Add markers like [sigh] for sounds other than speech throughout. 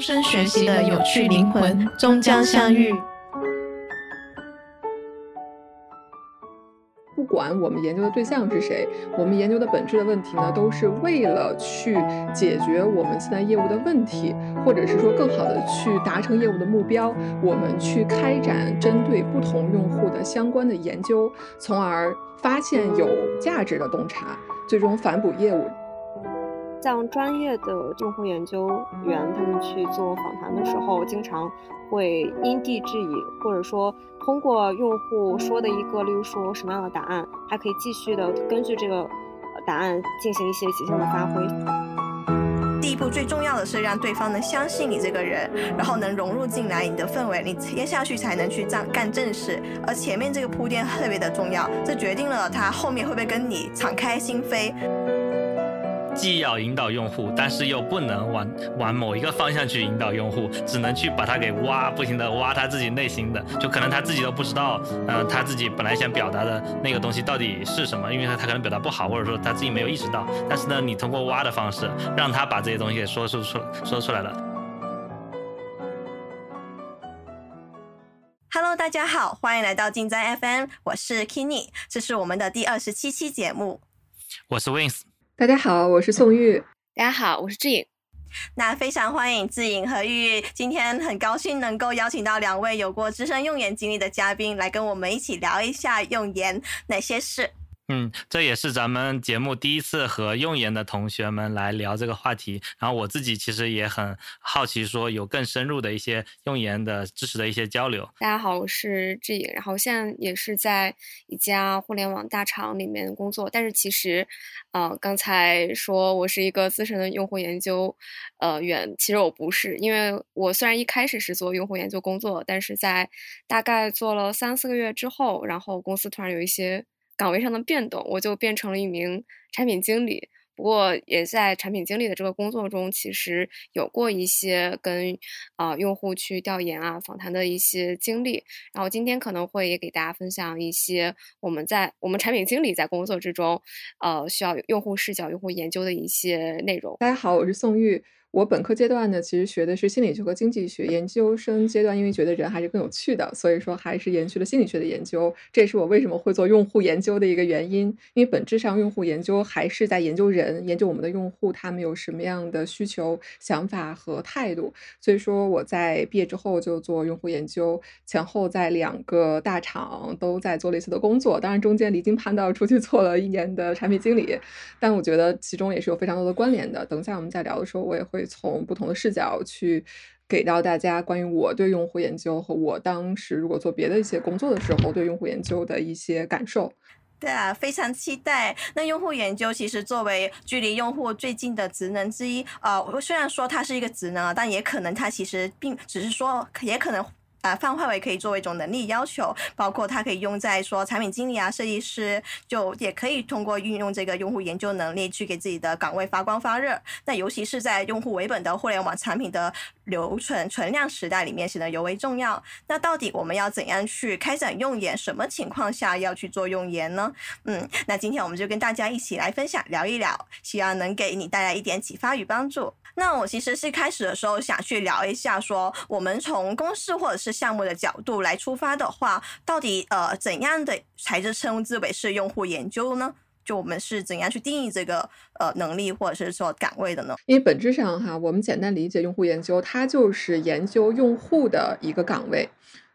终身学习的有趣灵魂终将相遇。不管我们研究的对象是谁，我们研究的本质的问题呢，都是为了去解决我们现在业务的问题，或者是说更好的去达成业务的目标。我们去开展针对不同用户的相关的研究，从而发现有价值的洞察，最终反哺业务。像专业的用户研究员，他们去做访谈的时候，经常会因地制宜，或者说通过用户说的一个，例如说什么样的答案，还可以继续的根据这个答案进行一些即兴的发挥。第一步最重要的是让对方能相信你这个人，然后能融入进来你的氛围，你接下去才能去干干正事。而前面这个铺垫特别的重要，这决定了他后面会不会跟你敞开心扉。既要引导用户，但是又不能往往某一个方向去引导用户，只能去把他给挖，不停的挖他自己内心的，就可能他自己都不知道，呃，他自己本来想表达的那个东西到底是什么，因为他他可能表达不好，或者说他自己没有意识到。但是呢，你通过挖的方式，让他把这些东西给说出出说出来了。Hello，大家好，欢迎来到进哉 FM，我是 Kenny，这是我们的第二十七期节目，我是 Wins。大家好，我是宋玉。[laughs] 大家好，我是志颖。那非常欢迎志颖和玉玉，今天很高兴能够邀请到两位有过资深用眼经历的嘉宾来跟我们一起聊一下用眼哪些事。嗯，这也是咱们节目第一次和用研的同学们来聊这个话题。然后我自己其实也很好奇，说有更深入的一些用研的知识的一些交流。大家好，我是志颖，然后现在也是在一家互联网大厂里面工作。但是其实，呃，刚才说我是一个资深的用户研究呃员，其实我不是，因为我虽然一开始是做用户研究工作，但是在大概做了三四个月之后，然后公司突然有一些。岗位上的变动，我就变成了一名产品经理。不过，也在产品经理的这个工作中，其实有过一些跟啊用户去调研啊、访谈的一些经历。然后今天可能会也给大家分享一些我们在我们产品经理在工作之中，呃，需要用户视角、用户研究的一些内容。大家好，我是宋玉。我本科阶段呢，其实学的是心理学和经济学。研究生阶段，因为觉得人还是更有趣的，所以说还是延续了心理学的研究。这也是我为什么会做用户研究的一个原因。因为本质上，用户研究还是在研究人，研究我们的用户他们有什么样的需求、想法和态度。所以说，我在毕业之后就做用户研究，前后在两个大厂都在做类似的工作。当然，中间离经叛道出去做了一年的产品经理，但我觉得其中也是有非常多的关联的。等一下我们在聊的时候，我也会。从不同的视角去给到大家关于我对用户研究和我当时如果做别的一些工作的时候对用户研究的一些感受。对啊，非常期待。那用户研究其实作为距离用户最近的职能之一，呃，虽然说它是一个职能啊，但也可能它其实并只是说，也可能。啊，泛化为可以作为一种能力要求，包括它可以用在说产品经理啊、设计师，就也可以通过运用这个用户研究能力去给自己的岗位发光发热。那尤其是在用户为本的互联网产品的留存存量时代里面，显得尤为重要。那到底我们要怎样去开展用研？什么情况下要去做用研呢？嗯，那今天我们就跟大家一起来分享聊一聊，希望能给你带来一点启发与帮助。那我其实是开始的时候想去聊一下，说我们从公司或者是项目的角度来出发的话，到底呃怎样的才是称之为是用户研究呢？就我们是怎样去定义这个呃能力或者是说岗位的呢？因为本质上哈，我们简单理解用户研究，它就是研究用户的一个岗位。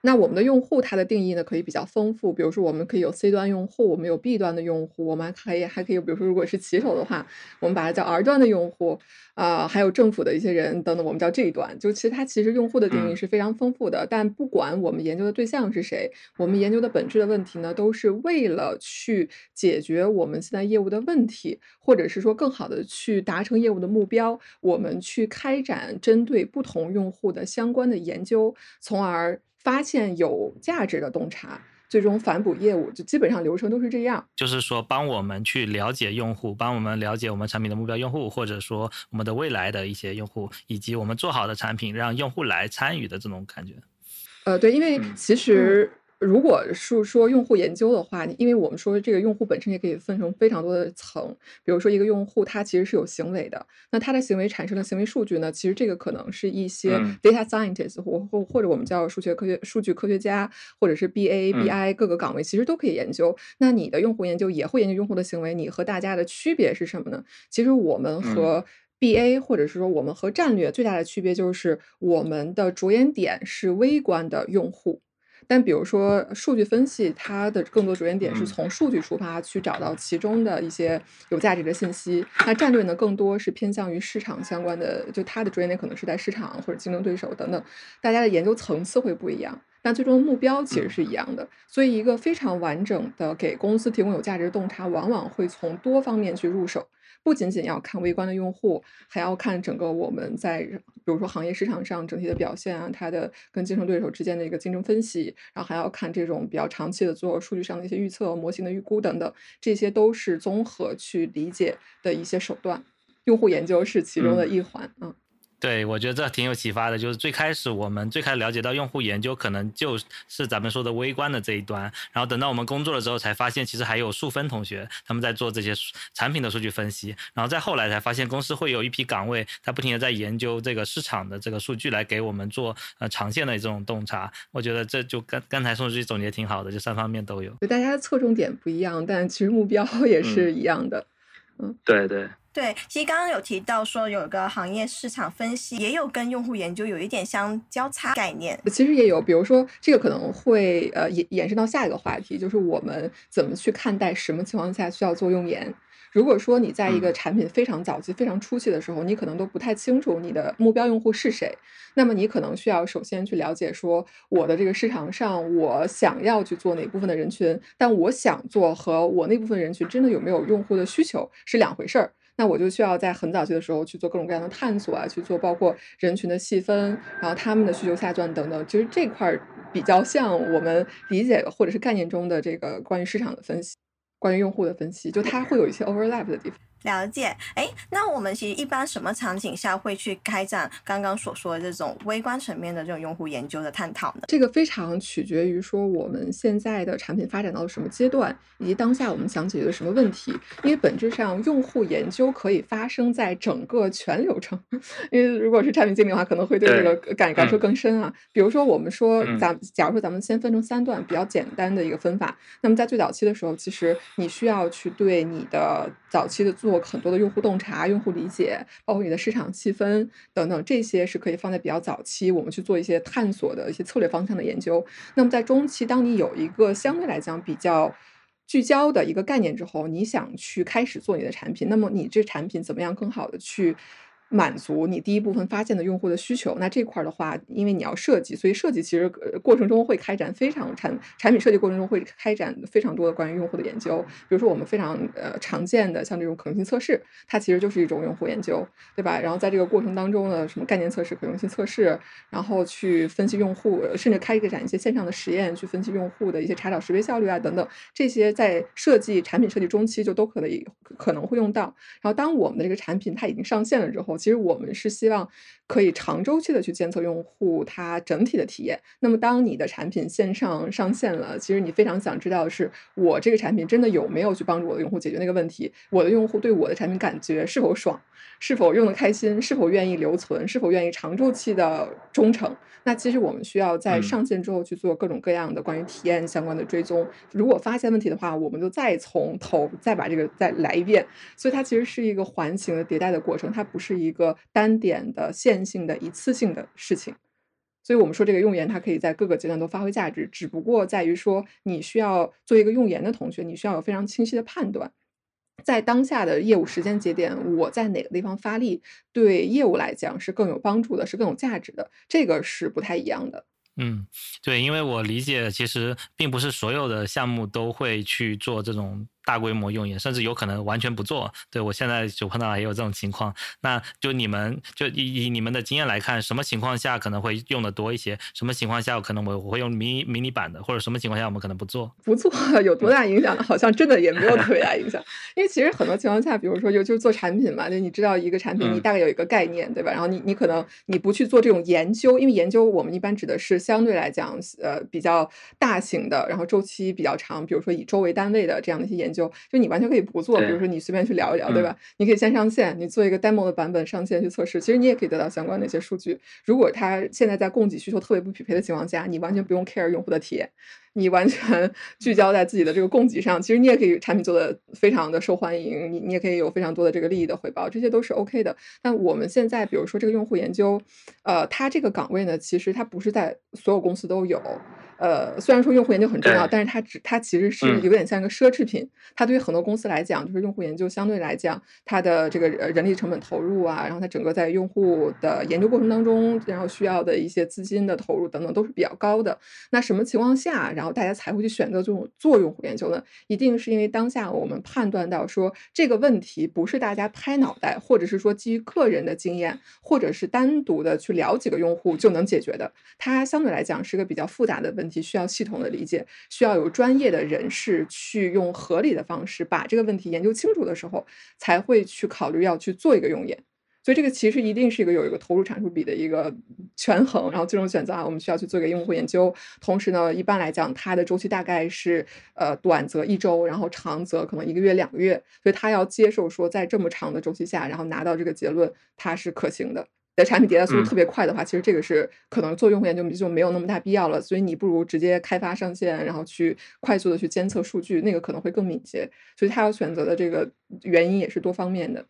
那我们的用户它的定义呢，可以比较丰富。比如说，我们可以有 C 端用户，我们有 B 端的用户，我们可以还可以，比如说，如果是骑手的话，我们把它叫 R 端的用户啊，还有政府的一些人等等，我们叫这一端。就其实它其实用户的定义是非常丰富的。但不管我们研究的对象是谁，我们研究的本质的问题呢，都是为了去解决我们现在业务的问题，或者是说更好的去达成业务的目标。我们去开展针对不同用户的相关的研究，从而。发现有价值的洞察，最终反哺业务，就基本上流程都是这样。就是说，帮我们去了解用户，帮我们了解我们产品的目标用户，或者说我们的未来的一些用户，以及我们做好的产品让用户来参与的这种感觉。呃，对，因为其实如果是说用户研究的话，因为我们说这个用户本身也可以分成非常多的层，比如说一个用户他其实是有行为的，那他的行为产生的行为数据呢，其实这个可能是一些 data scientist 或或或者我们叫数学科学数据科学家，或者是 BA BI 各个岗位其实都可以研究。那你的用户研究也会研究用户的行为，你和大家的区别是什么呢？其实我们和 BA 或者是说我们和战略最大的区别就是我们的着眼点是微观的用户。但比如说数据分析，它的更多着眼点是从数据出发去找到其中的一些有价值的信息。那战略呢，更多是偏向于市场相关的，就它的着眼点可能是在市场或者竞争对手等等。大家的研究层次会不一样，但最终的目标其实是一样的。所以，一个非常完整的给公司提供有价值的洞察，往往会从多方面去入手。不仅仅要看微观的用户，还要看整个我们在比如说行业市场上整体的表现啊，它的跟竞争对手之间的一个竞争分析，然后还要看这种比较长期的做数据上的一些预测、模型的预估等等，这些都是综合去理解的一些手段。用户研究是其中的一环啊。对，我觉得这挺有启发的。就是最开始我们最开始了解到用户研究，可能就是咱们说的微观的这一端。然后等到我们工作了之后，才发现其实还有数分同学他们在做这些产品的数据分析。然后再后来才发现，公司会有一批岗位，他不停的在研究这个市场的这个数据，来给我们做呃长线的这种洞察。我觉得这就刚刚才宋书记总结挺好的，就三方面都有。大家的侧重点不一样，但其实目标也是一样的。嗯，对对。对，其实刚刚有提到说有个行业市场分析，也有跟用户研究有一点相交叉概念。其实也有，比如说这个可能会呃延延伸到下一个话题，就是我们怎么去看待什么情况下需要做用研。如果说你在一个产品非常早期、非常初期的时候，你可能都不太清楚你的目标用户是谁，那么你可能需要首先去了解说我的这个市场上我想要去做哪部分的人群，但我想做和我那部分人群真的有没有用户的需求是两回事儿。那我就需要在很早期的时候去做各种各样的探索啊，去做包括人群的细分，然后他们的需求下钻等等。其实这块儿比较像我们理解或者是概念中的这个关于市场的分析，关于用户的分析，就它会有一些 overlap 的地方。了解，哎，那我们其实一般什么场景下会去开展刚刚所说的这种微观层面的这种用户研究的探讨呢？这个非常取决于说我们现在的产品发展到了什么阶段，以及当下我们想解决的什么问题。因为本质上，用户研究可以发生在整个全流程。因为如果是产品经理的话，可能会对这个感感受更深啊。比如说，我们说咱假如说咱们先分成三段比较简单的一个分法，那么在最早期的时候，其实你需要去对你的早期的做很多的用户洞察、用户理解，包括你的市场细分等等，这些是可以放在比较早期，我们去做一些探索的一些策略方向的研究。那么在中期，当你有一个相对来讲比较聚焦的一个概念之后，你想去开始做你的产品，那么你这产品怎么样更好的去？满足你第一部分发现的用户的需求，那这块儿的话，因为你要设计，所以设计其实呃过程中会开展非常产产品设计过程中会开展非常多的关于用户的研究。比如说我们非常呃常见的像这种可能性测试，它其实就是一种用户研究，对吧？然后在这个过程当中呢，什么概念测试、可用性测试，然后去分析用户，甚至开展一些线上的实验，去分析用户的一些查找识别效率啊等等，这些在设计产品设计中期就都可以可能会用到。然后当我们的这个产品它已经上线了之后，其实我们是希望可以长周期的去监测用户他整体的体验。那么，当你的产品线上上线了，其实你非常想知道的是，我这个产品真的有没有去帮助我的用户解决那个问题？我的用户对我的产品感觉是否爽？是否用的开心？是否愿意留存？是否愿意长周期的忠诚？那其实我们需要在上线之后去做各种各样的关于体验相关的追踪。如果发现问题的话，我们就再从头再把这个再来一遍。所以它其实是一个环形的迭代的过程，它不是一一个单点的线性的一次性的事情。所以我们说这个用研它可以在各个阶段都发挥价值，只不过在于说你需要做一个用研的同学，你需要有非常清晰的判断。在当下的业务时间节点，我在哪个地方发力，对业务来讲是更有帮助的，是更有价值的，这个是不太一样的。嗯，对，因为我理解，其实并不是所有的项目都会去做这种大规模用眼，甚至有可能完全不做。对我现在就碰到也有这种情况。那就你们就以以你们的经验来看，什么情况下可能会用的多一些？什么情况下可能我我会用迷迷你版的？或者什么情况下我们可能不做？不做有多大影响？好像真的也没有特别大影响。[laughs] 因为其实很多情况下，比如说就就是做产品嘛，就你知道一个产品，你大概有一个概念，对吧？然后你你可能你不去做这种研究，因为研究我们一般指的是相对来讲呃比较大型的，然后周期比较长，比如说以周为单位的这样的一些研究，就就你完全可以不做，比如说你随便去聊一聊，对吧？你可以先上线，你做一个 demo 的版本上线去测试，其实你也可以得到相关的一些数据。如果它现在在供给需求特别不匹配的情况下，你完全不用 care 用户的体验。你完全聚焦在自己的这个供给上，其实你也可以产品做的非常的受欢迎，你你也可以有非常多的这个利益的回报，这些都是 OK 的。但我们现在比如说这个用户研究，呃，它这个岗位呢，其实它不是在所有公司都有。呃，虽然说用户研究很重要，但是它只它其实是有点像一个奢侈品。它对于很多公司来讲，就是用户研究相对来讲，它的这个人力成本投入啊，然后它整个在用户的研究过程当中，然后需要的一些资金的投入等等都是比较高的。那什么情况下，然后大家才会去选择这种做用户研究呢？一定是因为当下我们判断到说这个问题不是大家拍脑袋，或者是说基于个人的经验，或者是单独的去聊几个用户就能解决的。它相对来讲是个比较复杂的问。问题需要系统的理解，需要有专业的人士去用合理的方式把这个问题研究清楚的时候，才会去考虑要去做一个用眼。所以这个其实一定是一个有一个投入产出比的一个权衡。然后最终选择啊，我们需要去做一个用户研究。同时呢，一般来讲，它的周期大概是呃短则一周，然后长则可能一个月两个月。所以他要接受说，在这么长的周期下，然后拿到这个结论，它是可行的。的产品迭代速度特别快的话，其实这个是可能做用户研究就没有那么大必要了。所以你不如直接开发上线，然后去快速的去监测数据，那个可能会更敏捷。所以他要选择的这个原因也是多方面的，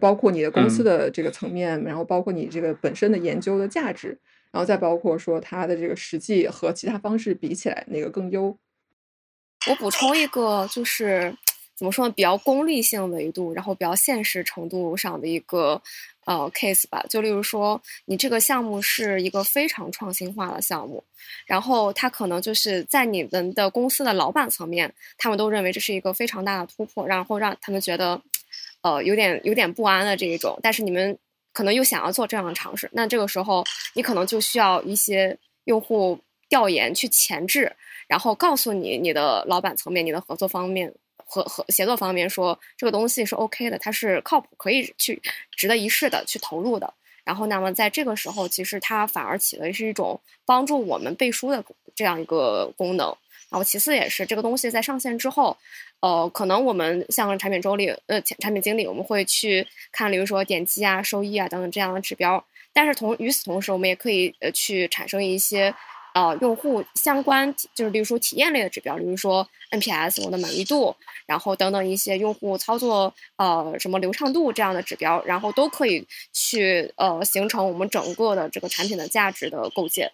包括你的公司的这个层面，然后包括你这个本身的研究的价值，然后再包括说它的这个实际和其他方式比起来哪个更优。我补充一个，就是怎么说呢，比较功利性维度，然后比较现实程度上的一个。呃，case 吧，就例如说，你这个项目是一个非常创新化的项目，然后它可能就是在你们的公司的老板层面，他们都认为这是一个非常大的突破，然后让他们觉得，呃，有点有点不安的这一种。但是你们可能又想要做这样的尝试，那这个时候你可能就需要一些用户调研去前置，然后告诉你你的老板层面、你的合作方面。和和协作方面说，这个东西是 OK 的，它是靠谱，可以去值得一试的，去投入的。然后，那么在这个时候，其实它反而起的是一种帮助我们背书的这样一个功能。然后，其次也是这个东西在上线之后，呃，可能我们像产品周里，呃，产品经理，我们会去看，比如说点击啊、收益啊等等这样的指标。但是同与此同时，我们也可以呃去产生一些。呃，用户相关就是，例如说体验类的指标，比如说 NPS 我的满意度，然后等等一些用户操作呃什么流畅度这样的指标，然后都可以去呃形成我们整个的这个产品的价值的构建。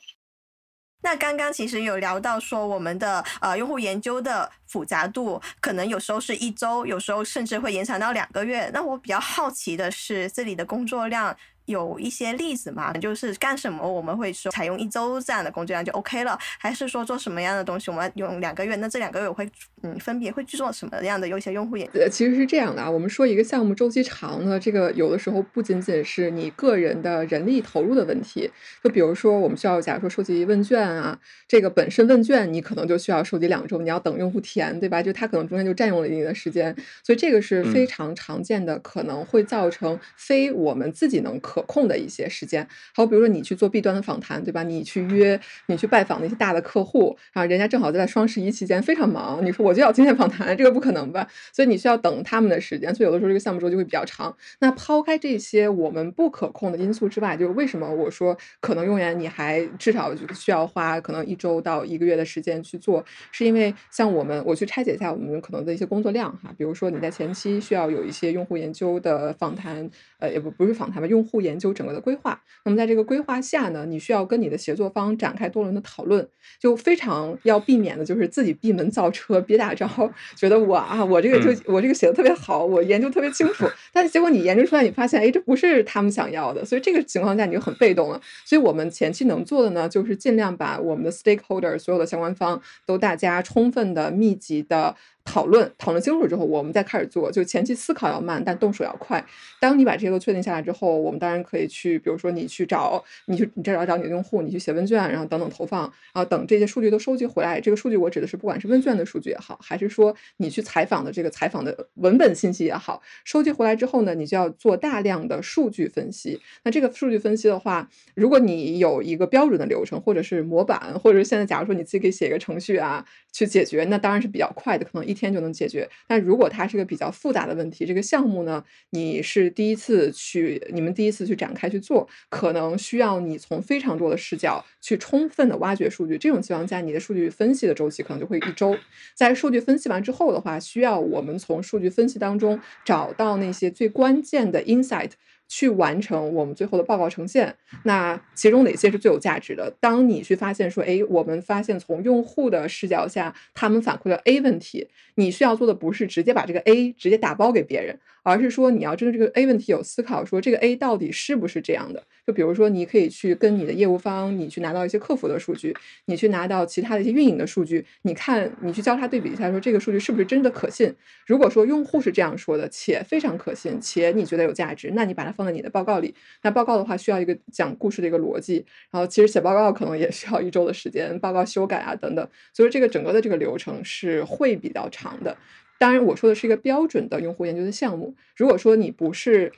那刚刚其实有聊到说，我们的呃用户研究的复杂度可能有时候是一周，有时候甚至会延长到两个月。那我比较好奇的是，这里的工作量。有一些例子嘛，就是干什么我们会说采用一周这样的工作量就 OK 了，还是说做什么样的东西我们用两个月？那这两个月我会嗯分别会去做什么样的有一些用户也呃其实是这样的啊，我们说一个项目周期长呢，这个有的时候不仅仅是你个人的人力投入的问题，就比如说我们需要假如说收集问卷啊，这个本身问卷你可能就需要收集两周，你要等用户填，对吧？就它可能中间就占用了一定的时间，所以这个是非常常见的，可能会造成非我们自己能可。控的一些时间，好，比如说你去做 B 端的访谈，对吧？你去约，你去拜访那些大的客户，啊，人家正好在双十一期间非常忙，你说我就要今天访谈，这个不可能吧？所以你需要等他们的时间，所以有的时候这个项目周期会比较长。那抛开这些我们不可控的因素之外，就是为什么我说可能用眼你还至少需要花可能一周到一个月的时间去做，是因为像我们，我去拆解一下我们可能的一些工作量哈，比如说你在前期需要有一些用户研究的访谈，呃，也不不是访谈吧，用户研。研究整个的规划，那么在这个规划下呢，你需要跟你的协作方展开多轮的讨论，就非常要避免的就是自己闭门造车，别打招，觉得我啊，我这个就我这个写的特别好，我研究特别清楚，[laughs] 但是结果你研究出来，你发现哎，这不是他们想要的，所以这个情况下你就很被动了。所以我们前期能做的呢，就是尽量把我们的 stakeholder 所有的相关方都大家充分的、密集的。讨论，讨论清楚之后，我们再开始做。就前期思考要慢，但动手要快。当你把这些都确定下来之后，我们当然可以去，比如说你去找，你去你这找找你的用户，你去写问卷，然后等等投放，然后等这些数据都收集回来。这个数据我指的是，不管是问卷的数据也好，还是说你去采访的这个采访的文本信息也好，收集回来之后呢，你就要做大量的数据分析。那这个数据分析的话，如果你有一个标准的流程，或者是模板，或者是现在假如说你自己可以写一个程序啊，去解决，那当然是比较快的，可能一天就能解决。但如果它是个比较复杂的问题，这个项目呢，你是第一次去，你们第一次去展开去做，可能需要你从非常多的视角去充分的挖掘数据。这种情况下，你的数据分析的周期可能就会一周。在数据分析完之后的话，需要我们从数据分析当中找到那些最关键的 insight。去完成我们最后的报告呈现，那其中哪些是最有价值的？当你去发现说，哎，我们发现从用户的视角下，他们反馈了 A 问题，你需要做的不是直接把这个 A 直接打包给别人，而是说你要针对这个 A 问题有思考，说这个 A 到底是不是这样的？就比如说，你可以去跟你的业务方，你去拿到一些客服的数据，你去拿到其他的一些运营的数据，你看，你去交叉对比一下，说这个数据是不是真的可信？如果说用户是这样说的，且非常可信，且你觉得有价值，那你把它放在你的报告里。那报告的话，需要一个讲故事的一个逻辑，然后其实写报告可能也需要一周的时间，报告修改啊等等，所以这个整个的这个流程是会比较长的。当然，我说的是一个标准的用户研究的项目。如果说你不是。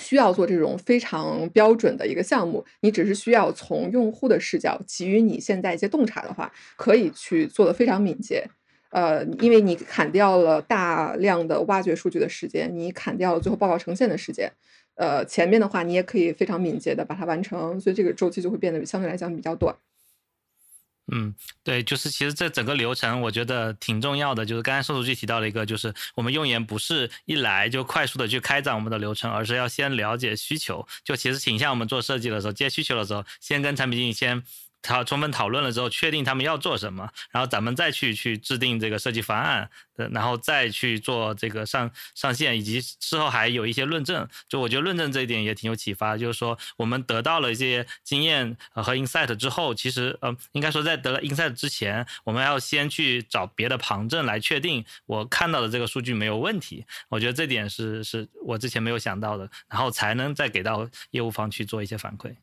需要做这种非常标准的一个项目，你只是需要从用户的视角给予你现在一些洞察的话，可以去做的非常敏捷。呃，因为你砍掉了大量的挖掘数据的时间，你砍掉了最后报告呈现的时间。呃，前面的话你也可以非常敏捷的把它完成，所以这个周期就会变得相对来讲比较短。嗯，对，就是其实这整个流程我觉得挺重要的。就是刚才宋书记提到了一个，就是我们用研不是一来就快速的去开展我们的流程，而是要先了解需求。就其实挺像我们做设计的时候，接需求的时候，先跟产品经理先。讨充分讨论了之后，确定他们要做什么，然后咱们再去去制定这个设计方案，然后再去做这个上上线，以及事后还有一些论证。就我觉得论证这一点也挺有启发，就是说我们得到了一些经验和 insight 之后，其实呃应该说在得了 insight 之前，我们要先去找别的旁证来确定我看到的这个数据没有问题。我觉得这点是是我之前没有想到的，然后才能再给到业务方去做一些反馈。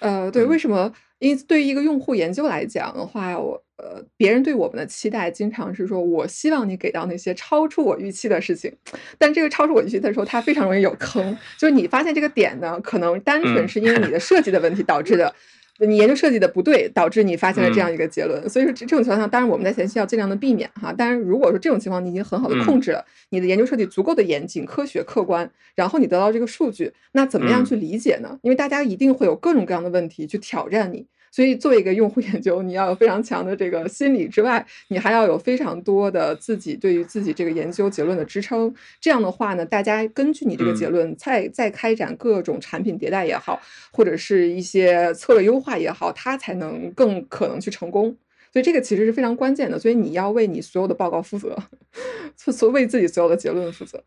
呃，对，为什么？因为对于一个用户研究来讲的话，我呃，别人对我们的期待经常是说，我希望你给到那些超出我预期的事情。但这个超出我预期的时候，它非常容易有坑。就是你发现这个点呢，可能单纯是因为你的设计的问题导致的。你研究设计的不对，导致你发现了这样一个结论。所以说这这种情况下，当然我们在前期要尽量的避免哈。当然，如果说这种情况你已经很好的控制了，你的研究设计足够的严谨、科学、客观，然后你得到这个数据，那怎么样去理解呢？因为大家一定会有各种各样的问题去挑战你。所以，做一个用户研究，你要有非常强的这个心理之外，你还要有非常多的自己对于自己这个研究结论的支撑。这样的话呢，大家根据你这个结论，再再开展各种产品迭代也好，或者是一些策略优化也好，它才能更可能去成功。所以，这个其实是非常关键的。所以，你要为你所有的报告负责，[laughs] 所为自己所有的结论负责。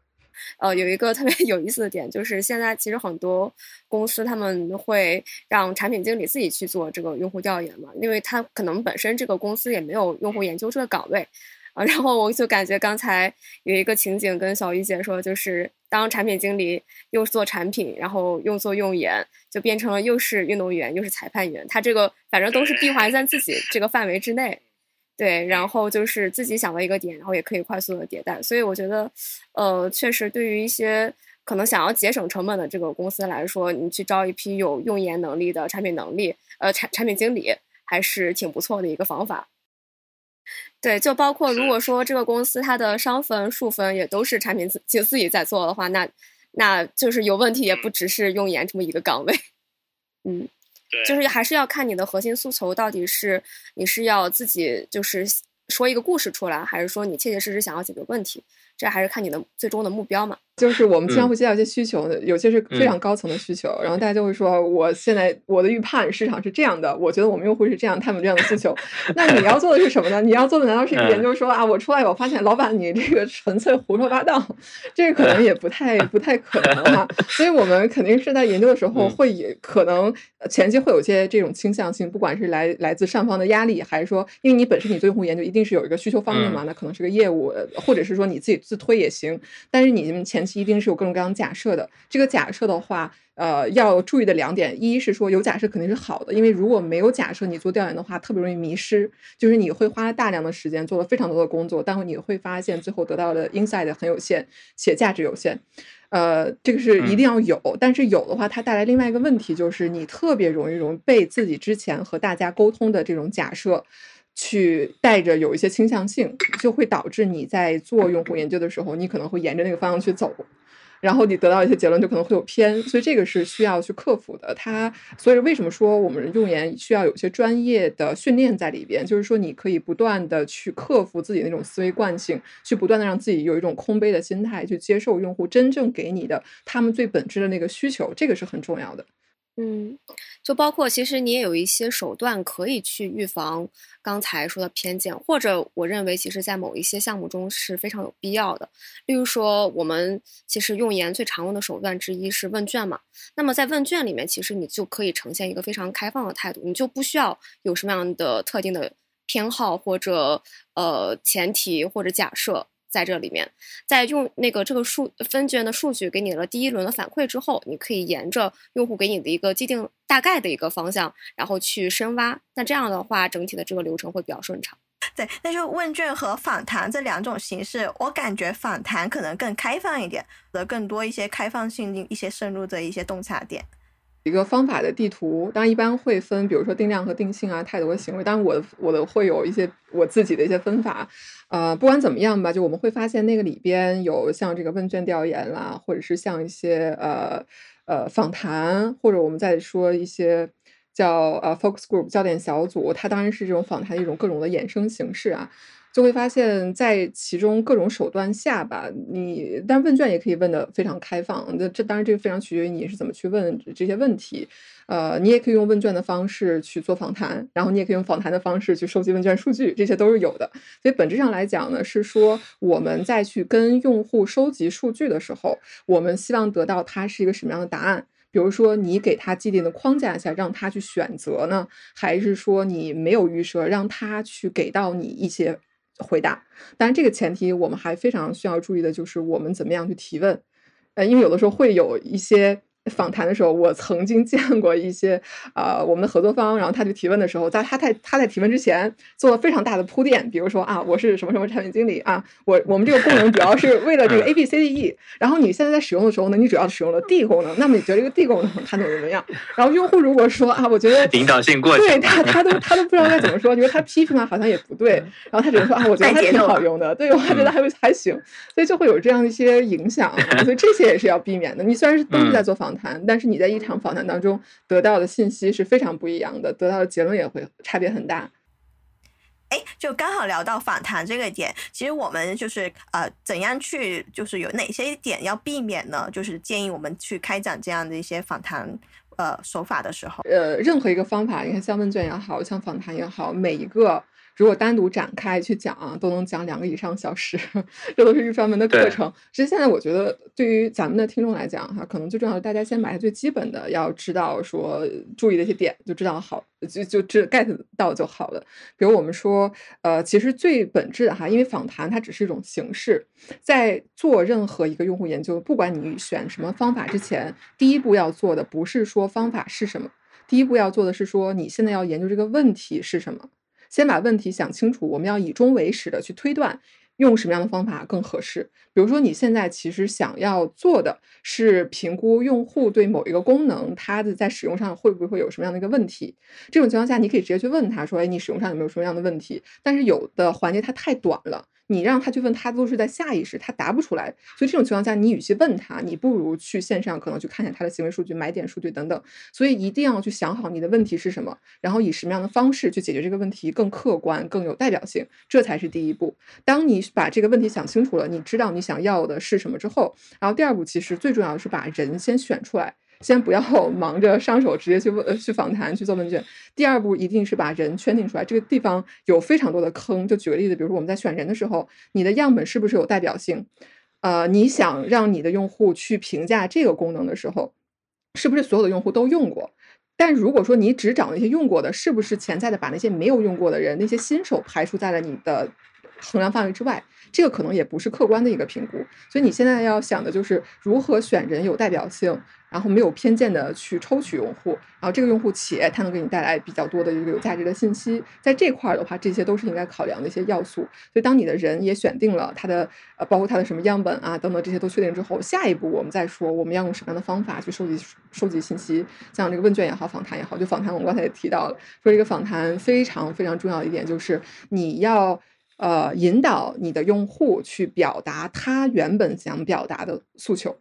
呃，有一个特别 [laughs] 有意思的点，就是现在其实很多公司他们会让产品经理自己去做这个用户调研嘛，因为他可能本身这个公司也没有用户研究这个岗位啊。然后我就感觉刚才有一个情景跟小鱼姐说，就是当产品经理又做产品，然后又做用研，就变成了又是运动员又是裁判员，他这个反正都是闭环在自己这个范围之内。对，然后就是自己想到一个点，然后也可以快速的迭代，所以我觉得，呃，确实对于一些可能想要节省成本的这个公司来说，你去招一批有用研能力的产品能力，呃，产产品经理还是挺不错的一个方法。对，就包括如果说这个公司它的商分、数分也都是产品自自己在做的话，那那就是有问题，也不只是用研这么一个岗位，[laughs] 嗯。就是还是要看你的核心诉求到底是你是要自己就是说一个故事出来，还是说你切切实实想要解决问题，这还是看你的最终的目标嘛。就是我们经常嗯会接到一些需求，有些是非嗯常高层的需求，然后大家就会说，我现在我的预判市场是这样的，我觉得我们用户是这样，他们有这样的需求。[laughs] 那你要做的是什么呢？你要做的难道是研究说啊，我出来我发现老板你这个纯粹胡说八道，这个可能也不太 [laughs] 不太可能哈。所以我们肯定是在研究的时候嗯会也可能呃前期会有一些这种倾向性，不管是来来自上方的压力，还是说因为你本身你做用户研究一定是有一个需求方的嘛，那可能是个业务，呃或者是说你自己自推也行。但是你们前期一定是有各种各样假设的。这个假设的话，呃，要注意的两点，一是说有假设肯定是好的，因为如果没有假设，你做调研的话，特别容易迷失，就是你会花了大量的时间做了非常多的工作，但是你会发现最后得到的 insight 很有限，且价值有限。呃，这个是一定要有，但是有的话，它带来另外一个问题，就是你特别容易容易被自己之前和大家沟通的这种假设。去带着有一些倾向性，就会导致你在做用户研究的时候，你可能会沿着那个方向去走，然后你得到一些结论就可能会有偏，所以这个是需要去克服的。它所以为什么说我们用研需要有一些专业的训练在里边，就是说你可以不断的去克服自己那种思维惯性，去不断的让自己有一种空杯的心态，去接受用户真正给你的他们最本质的那个需求，这个是很重要的。嗯，就包括其实你也有一些手段可以去预防刚才说的偏见，或者我认为其实在某一些项目中是非常有必要的。例如说，我们其实用研最常用的手段之一是问卷嘛。那么在问卷里面，其实你就可以呈现一个非常开放的态度，你就不需要有什么样的特定的偏好或者呃前提或者假设。在这里面，在用那个这个数分卷的数据给你了第一轮的反馈之后，你可以沿着用户给你的一个既定大概的一个方向，然后去深挖。那这样的话，整体的这个流程会比较顺畅。对，那就问卷和访谈这两种形式，我感觉访谈可能更开放一点，的更多一些开放性、一些深入的一些洞察点。一个方法的地图，当然一般会分，比如说定量和定性啊，态度和行为。当然我我的会有一些我自己的一些分法，呃，不管怎么样吧，就我们会发现那个里边有像这个问卷调研啦，或者是像一些呃呃访谈，或者我们再说一些叫呃 focus group 焦点小组，它当然是这种访谈的一种各种的衍生形式啊。就会发现，在其中各种手段下吧，你但问卷也可以问的非常开放。那这当然这个非常取决于你是怎么去问这些问题。呃，你也可以用问卷的方式去做访谈，然后你也可以用访谈的方式去收集问卷数据，这些都是有的。所以本质上来讲呢，是说我们在去跟用户收集数据的时候，我们希望得到它是一个什么样的答案。比如说，你给他既定的框架下让他去选择呢，还是说你没有预设，让他去给到你一些回答？但是，这个前提我们还非常需要注意的就是我们怎么样去提问。呃，因为有的时候会有一些访谈的时候，我曾经见过一些呃我们的合作方，然后他去提问的时候，在他在他在提问之前做了非常大的铺垫，比如说啊，我是什么什么产品经理啊，我我们这个功能主要是为了这个 A B C D E，然后你现在在使用的时候呢，你主要使用了 D 功能，那么你觉得这个 D 功能它怎么怎么样？然后用户如果说啊，我觉得 [laughs] 引导性过对他他都他都不知道该怎么说，觉得他批评啊好像也不对，然后他只能说啊，我觉得还挺好用的，对我还觉得还还行，所以就会有这样一些影响，所以这些也是要避免的。你虽然是都是在做访谈，但是你在一场访谈当中得到的信息是非常不一样的，得到的结论也会差别很大。哎，就刚好聊到访谈这个点，其实我们就是呃，怎样去就是有哪些点要避免呢？就是建议我们去开展这样的一些访谈呃手法的时候，呃，任何一个方法，你看像问卷也好像访谈也好，每一个如果单独展开去讲啊，都能讲两个以上小时，[laughs] 这都是一个专门的课程。其实现在我觉得，对于咱们的听众来讲哈，可能最重要的，大家先把它最基本的要知道说注意的一些点，就知道好，就就知 get 到就好了。比如我们说，呃，其实最本质的哈，因为访谈它只是一种形式，在做任何一个用户研究，不管你选什么方法之前，第一步要做的不是说方法是什么，第一步要做的是说你现在要研究这个问题是什么。先把问题想清楚，我们要以终为始的去推断用什么样的方法更合适。比如说，你现在其实想要做的是评估用户对某一个功能，它的在使用上会不会有什么样的一个问题。这种情况下，你可以直接去问他说：“哎，你使用上有没有什么样的问题？”但是有的环节它太短了。你让他去问，他都是在下意识，他答不出来。所以这种情况下，你与其问他，你不如去线上可能去看一下他的行为数据、买点数据等等。所以一定要去想好你的问题是什么，然后以什么样的方式去解决这个问题更客观、更有代表性，这才是第一步。当你把这个问题想清楚了，你知道你想要的是什么之后，然后第二步其实最重要的是把人先选出来。先不要 [laughs] 忙着上手，直接去问、去访谈、去做问卷。第二步一定是把人圈定出来。这个地方有非常多的坑。就举个例子，比如说我们在选人的时候，你的样本是不是有代表性？呃，你想让你的用户去评价这个功能的时候，是不是所有的用户都用过？但如果说你只找那些用过的，是不是潜在的把那些没有用过的人、那些新手排除在了你的衡量范围之外？这个可能也不是客观的一个评估。所以你现在要想的就是如何选人有代表性。然后没有偏见的去抽取用户，然后这个用户企业它能给你带来比较多的一个有价值的信息，在这块儿的话，这些都是应该考量的一些要素。所以当你的人也选定了他的呃，包括他的什么样本啊等等这些都确定之后，下一步我们再说我们要用什么样的方法去收集收集信息，像这个问卷也好，访谈也好，就访谈我们刚才也提到了，说这个访谈非常非常重要的一点就是你要呃引导你的用户去表达他原本想表达的诉求。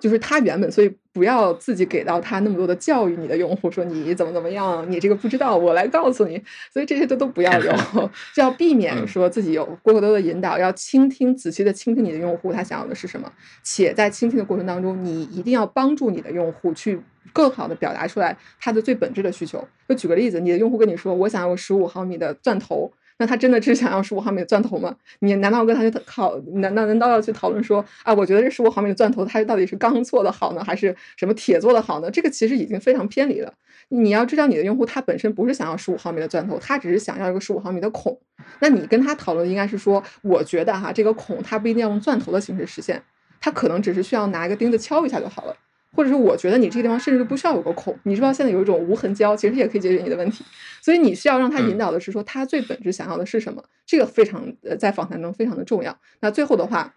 就是他原本，所以不要自己给到他那么多的教育你的用户，说你怎么怎么样，你这个不知道，我来告诉你。所以这些都都不要有，[laughs] 就要避免说自己有过多的引导，要倾听，仔细的倾听你的用户他想要的是什么，且在倾听的过程当中，你一定要帮助你的用户去更好的表达出来他的最本质的需求。就举个例子，你的用户跟你说，我想要十五毫米的钻头。那他真的是想要十五毫米的钻头吗？你难道跟他去讨？难道难道要去讨论说啊？我觉得这十五毫米的钻头，它到底是钢做的好呢，还是什么铁做的好呢？这个其实已经非常偏离了。你要知道，你的用户他本身不是想要十五毫米的钻头，他只是想要一个十五毫米的孔。那你跟他讨论应该是说，我觉得哈，这个孔它不一定要用钻头的形式实现，它可能只是需要拿一个钉子敲一下就好了。或者是，我觉得你这个地方甚至都不需要有个孔，你知道现在有一种无痕胶，其实也可以解决你的问题。所以你需要让他引导的是说，他最本质想要的是什么，这个非常呃在访谈中非常的重要。那最后的话。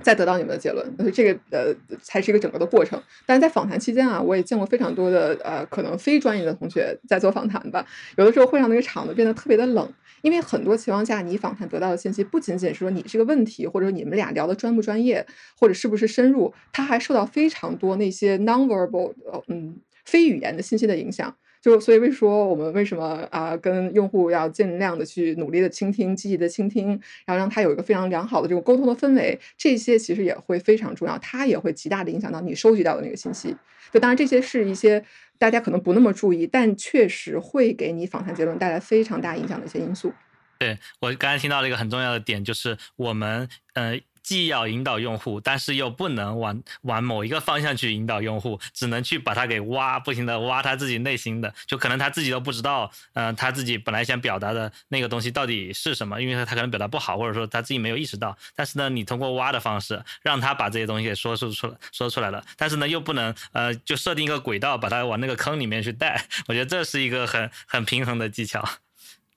再得到你们的结论，所以这个呃才是一个整个的过程。但是在访谈期间啊，我也见过非常多的呃可能非专业的同学在做访谈吧。有的时候会让那个场子变得特别的冷，因为很多情况下，你访谈得到的信息不仅仅是说你这个问题，或者你们俩聊的专不专业，或者是不是深入，它还受到非常多那些 nonverbal 嗯非语言的信息的影响。就所以，为说我们为什么啊，跟用户要尽量的去努力的倾听，积极的倾听，然后让他有一个非常良好的这种沟通的氛围，这些其实也会非常重要，它也会极大的影响到你收集到的那个信息。就当然这些是一些大家可能不那么注意，但确实会给你访谈结论带来非常大影响的一些因素。对我刚才听到了一个很重要的点，就是我们呃。既要引导用户，但是又不能往往某一个方向去引导用户，只能去把他给挖，不停的挖他自己内心的，就可能他自己都不知道，嗯，他自己本来想表达的那个东西到底是什么，因为他可能表达不好，或者说他自己没有意识到。但是呢，你通过挖的方式，让他把这些东西说出出，说出来了。但是呢，又不能呃，就设定一个轨道，把他往那个坑里面去带。[laughs] 我觉得这是一个很很平衡的技巧。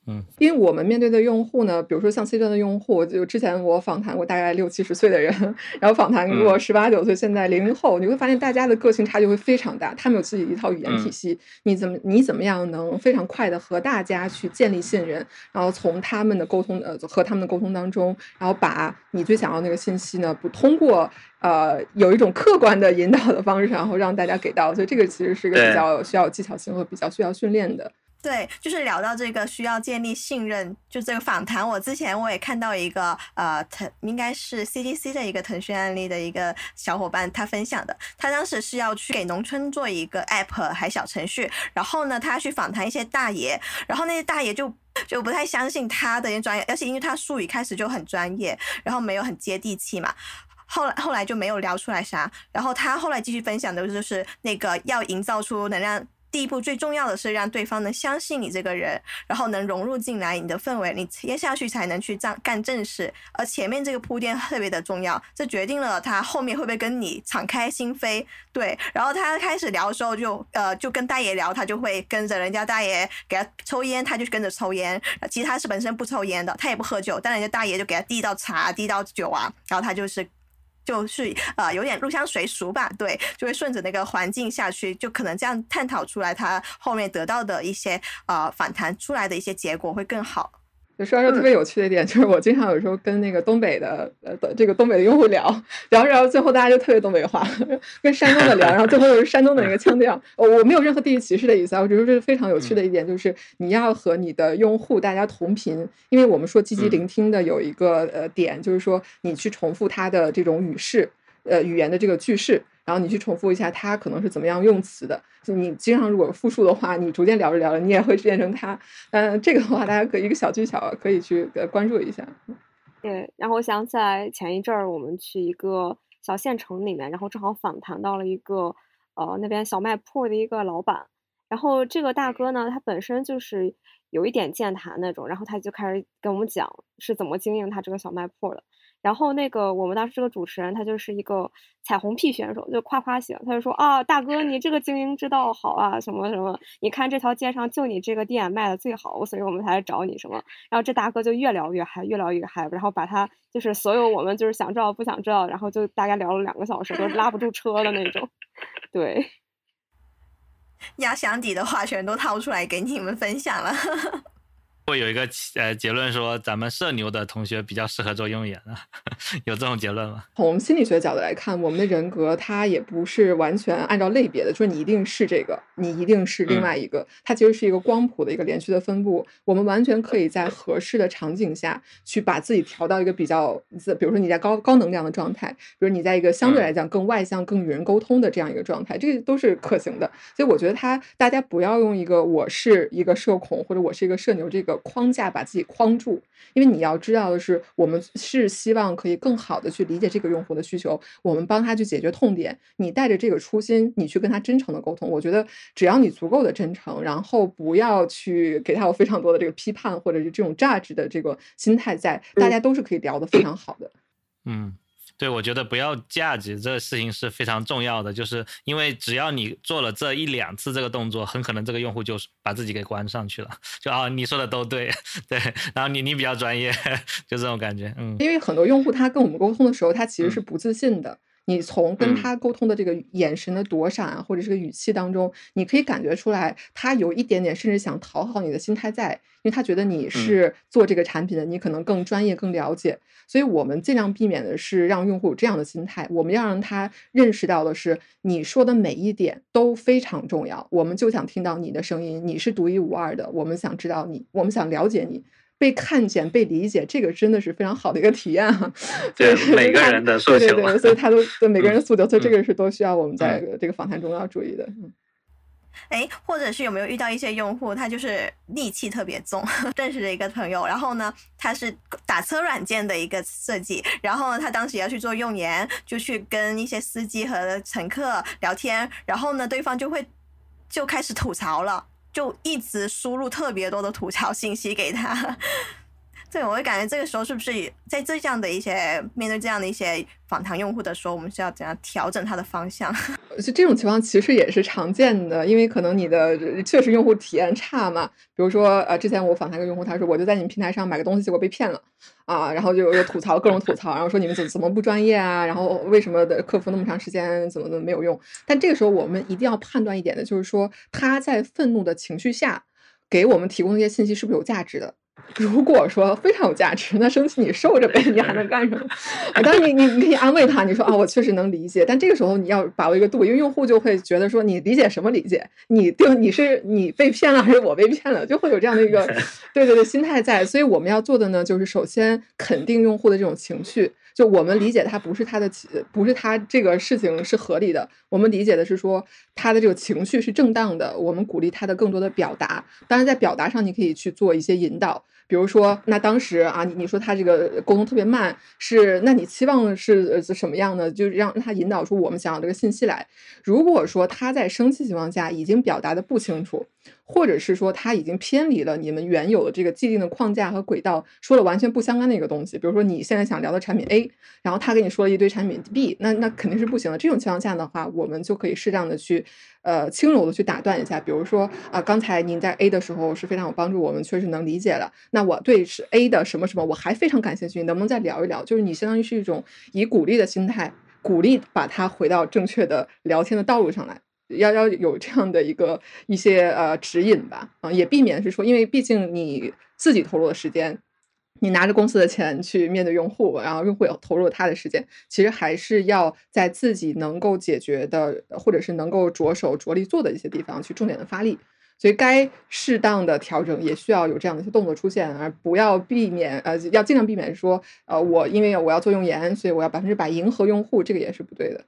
嗯，因为我们面对的用户呢，比如说像 C 端的用户，就之前我访谈过大概六七十岁的人，[laughs] 然后访谈过十八九岁，现在零零后，你会发现大家的个性差距会非常大，他们有自己一套语言体系，你怎么你怎么样能非常快的和大家去建立信任，然后从他们的沟通呃和他们的沟通当中，然后把你最想要那个信息呢，不通过呃有一种客观的引导的方式，然后让大家给到，所以这个其实是一个比较需要技巧性和比较需要训练的。对，就是聊到这个需要建立信任，就这个访谈，我之前我也看到一个呃腾，应该是 CDC 的一个腾讯案例的一个小伙伴他分享的，他当时是要去给农村做一个 app 还小程序，然后呢，他去访谈一些大爷，然后那些大爷就就不太相信他的专业，而且因为他术语开始就很专业，然后没有很接地气嘛，后来后来就没有聊出来啥，然后他后来继续分享的就是那个要营造出能让。第一步最重要的是让对方能相信你这个人，然后能融入进来你的氛围，你接下去才能去干干正事。而前面这个铺垫特别的重要，这决定了他后面会不会跟你敞开心扉。对，然后他开始聊的时候就呃就跟大爷聊，他就会跟着人家大爷给他抽烟，他就跟着抽烟。其实他是本身不抽烟的，他也不喝酒，但人家大爷就给他递到茶、递到酒啊，然后他就是。就是呃有点入乡随俗吧，对，就会顺着那个环境下去，就可能这样探讨出来，他后面得到的一些呃反弹出来的一些结果会更好。就说到这特别有趣的一点，就是我经常有时候跟那个东北的呃这个东北的用户聊，聊着聊着最后大家就特别东北话，[laughs] 跟山东的聊，然后最后又是山东的那个腔调。我我没有任何地域歧视的意思啊，我只是这是非常有趣的一点，就是你要和你的用户大家同频，因为我们说积极聆听的有一个呃点，就是说你去重复他的这种语式，呃语言的这个句式。然后你去重复一下他可能是怎么样用词的。就你经常如果复述的话，你逐渐聊着聊着，你也会变成他。嗯，这个的话，大家可以一个小技巧可以去关注一下。对，然后我想起来前一阵儿我们去一个小县城里面，然后正好访谈到了一个呃那边小卖铺的一个老板。然后这个大哥呢，他本身就是有一点健谈那种，然后他就开始跟我们讲是怎么经营他这个小卖铺的。然后那个我们当时这个主持人他就是一个彩虹屁选手，就夸夸型，他就说啊，大哥你这个经营之道好啊，什么什么，你看这条街上就你这个店卖的最好，所以我们才来找你什么。然后这大哥就越聊越嗨，越聊越嗨，然后把他就是所有我们就是想知道不想知道，然后就大概聊了两个小时，都拉不住车的那种，对。压箱底的话全都掏出来给你们分享了。会有一个呃结论说，咱们社牛的同学比较适合做用眼啊，[laughs] 有这种结论吗？从心理学角度来看，我们的人格它也不是完全按照类别的，就是你一定是这个，你一定是另外一个，它其实是一个光谱的一个连续的分布。我们完全可以在合适的场景下去把自己调到一个比较，比如说你在高高能量的状态，比如你在一个相对来讲更外向、更与人沟通的这样一个状态，这个都是可行的。所以我觉得他大家不要用一个我是一个社恐或者我是一个社牛这个。框架把自己框住，因为你要知道的是，我们是希望可以更好的去理解这个用户的需求，我们帮他去解决痛点。你带着这个初心，你去跟他真诚的沟通，我觉得只要你足够的真诚，然后不要去给他有非常多的这个批判或者是这种 judge 的这个心态在，大家都是可以聊得非常好的。嗯。对，我觉得不要价值这个事情是非常重要的，就是因为只要你做了这一两次这个动作，很可能这个用户就把自己给关上去了。就啊，你说的都对，对，然后你你比较专业，[laughs] 就这种感觉，嗯。因为很多用户他跟我们沟通的时候，他其实是不自信的。你从跟他沟通的这个眼神的躲闪啊，或者这个语气当中，你可以感觉出来，他有一点点甚至想讨好你的心态在，因为他觉得你是做这个产品的，你可能更专业、更了解。所以我们尽量避免的是让用户有这样的心态，我们要让他认识到的是，你说的每一点都非常重要，我们就想听到你的声音，你是独一无二的，我们想知道你，我们想了解你。被看见、被理解，这个真的是非常好的一个体验哈。对每个人的诉求，对对，所以他都 [laughs] 对每个人的诉求，所以这个是都需要我们在这个访谈中要注意的。嗯，哎，或者是有没有遇到一些用户，他就是戾气特别重？[laughs] 认识的一个朋友，然后呢，他是打车软件的一个设计，然后呢，他当时要去做用研，就去跟一些司机和乘客聊天，然后呢，对方就会就开始吐槽了。就一直输入特别多的吐槽信息给他，对我会感觉这个时候是不是在这样的一些面对这样的一些。访谈用户的时候，我们需要怎样调整它的方向？[laughs] 就这种情况其实也是常见的，因为可能你的确实用户体验差嘛。比如说，呃，之前我访谈一个用户，他说我就在你们平台上买个东西，结果被骗了啊，然后就又吐槽各种吐槽，然后说你们怎怎么不专业啊？然后为什么的客服那么长时间怎么怎么没有用？但这个时候我们一定要判断一点的就是说，他在愤怒的情绪下给我们提供的一些信息是不是有价值的？[laughs] 如果说非常有价值，那生气你受着呗，你还能干什么？[laughs] 当然，你你你可以安慰他，你说啊，我确实能理解，但这个时候你要把握一个度，因为用户就会觉得说你理解什么理解？你对你是你被骗了还是我被骗了？就会有这样的一个 [laughs] 对对对心态在。所以我们要做的呢，就是首先肯定用户的这种情绪，就我们理解他不是他的不是他这个事情是合理的，我们理解的是说他的这个情绪是正当的，我们鼓励他的更多的表达。当然，在表达上你可以去做一些引导。比如说，那当时啊，你你说他这个沟通特别慢，是那你期望是什么样的？就是让他引导出我们想要这个信息来。如果说他在生气情况下已经表达的不清楚。或者是说他已经偏离了你们原有的这个既定的框架和轨道，说了完全不相干的一个东西。比如说你现在想聊的产品 A，然后他跟你说了一堆产品 B，那那肯定是不行的。这种情况下的话，我们就可以适当的去，呃，轻柔的去打断一下。比如说啊，刚才您在 A 的时候是非常有帮助，我们确实能理解了。那我对是 A 的什么什么我还非常感兴趣，能不能再聊一聊？就是你相当于是一种以鼓励的心态，鼓励把他回到正确的聊天的道路上来。要要有这样的一个一些呃指引吧，啊，也避免是说，因为毕竟你自己投入的时间。你拿着公司的钱去面对用户，然后用户也投入他的时间，其实还是要在自己能够解决的，或者是能够着手着力做的一些地方去重点的发力。所以该适当的调整也需要有这样的一些动作出现，而不要避免呃，要尽量避免说呃，我因为我要做用研，所以我要百分之百迎合用户，这个也是不对的。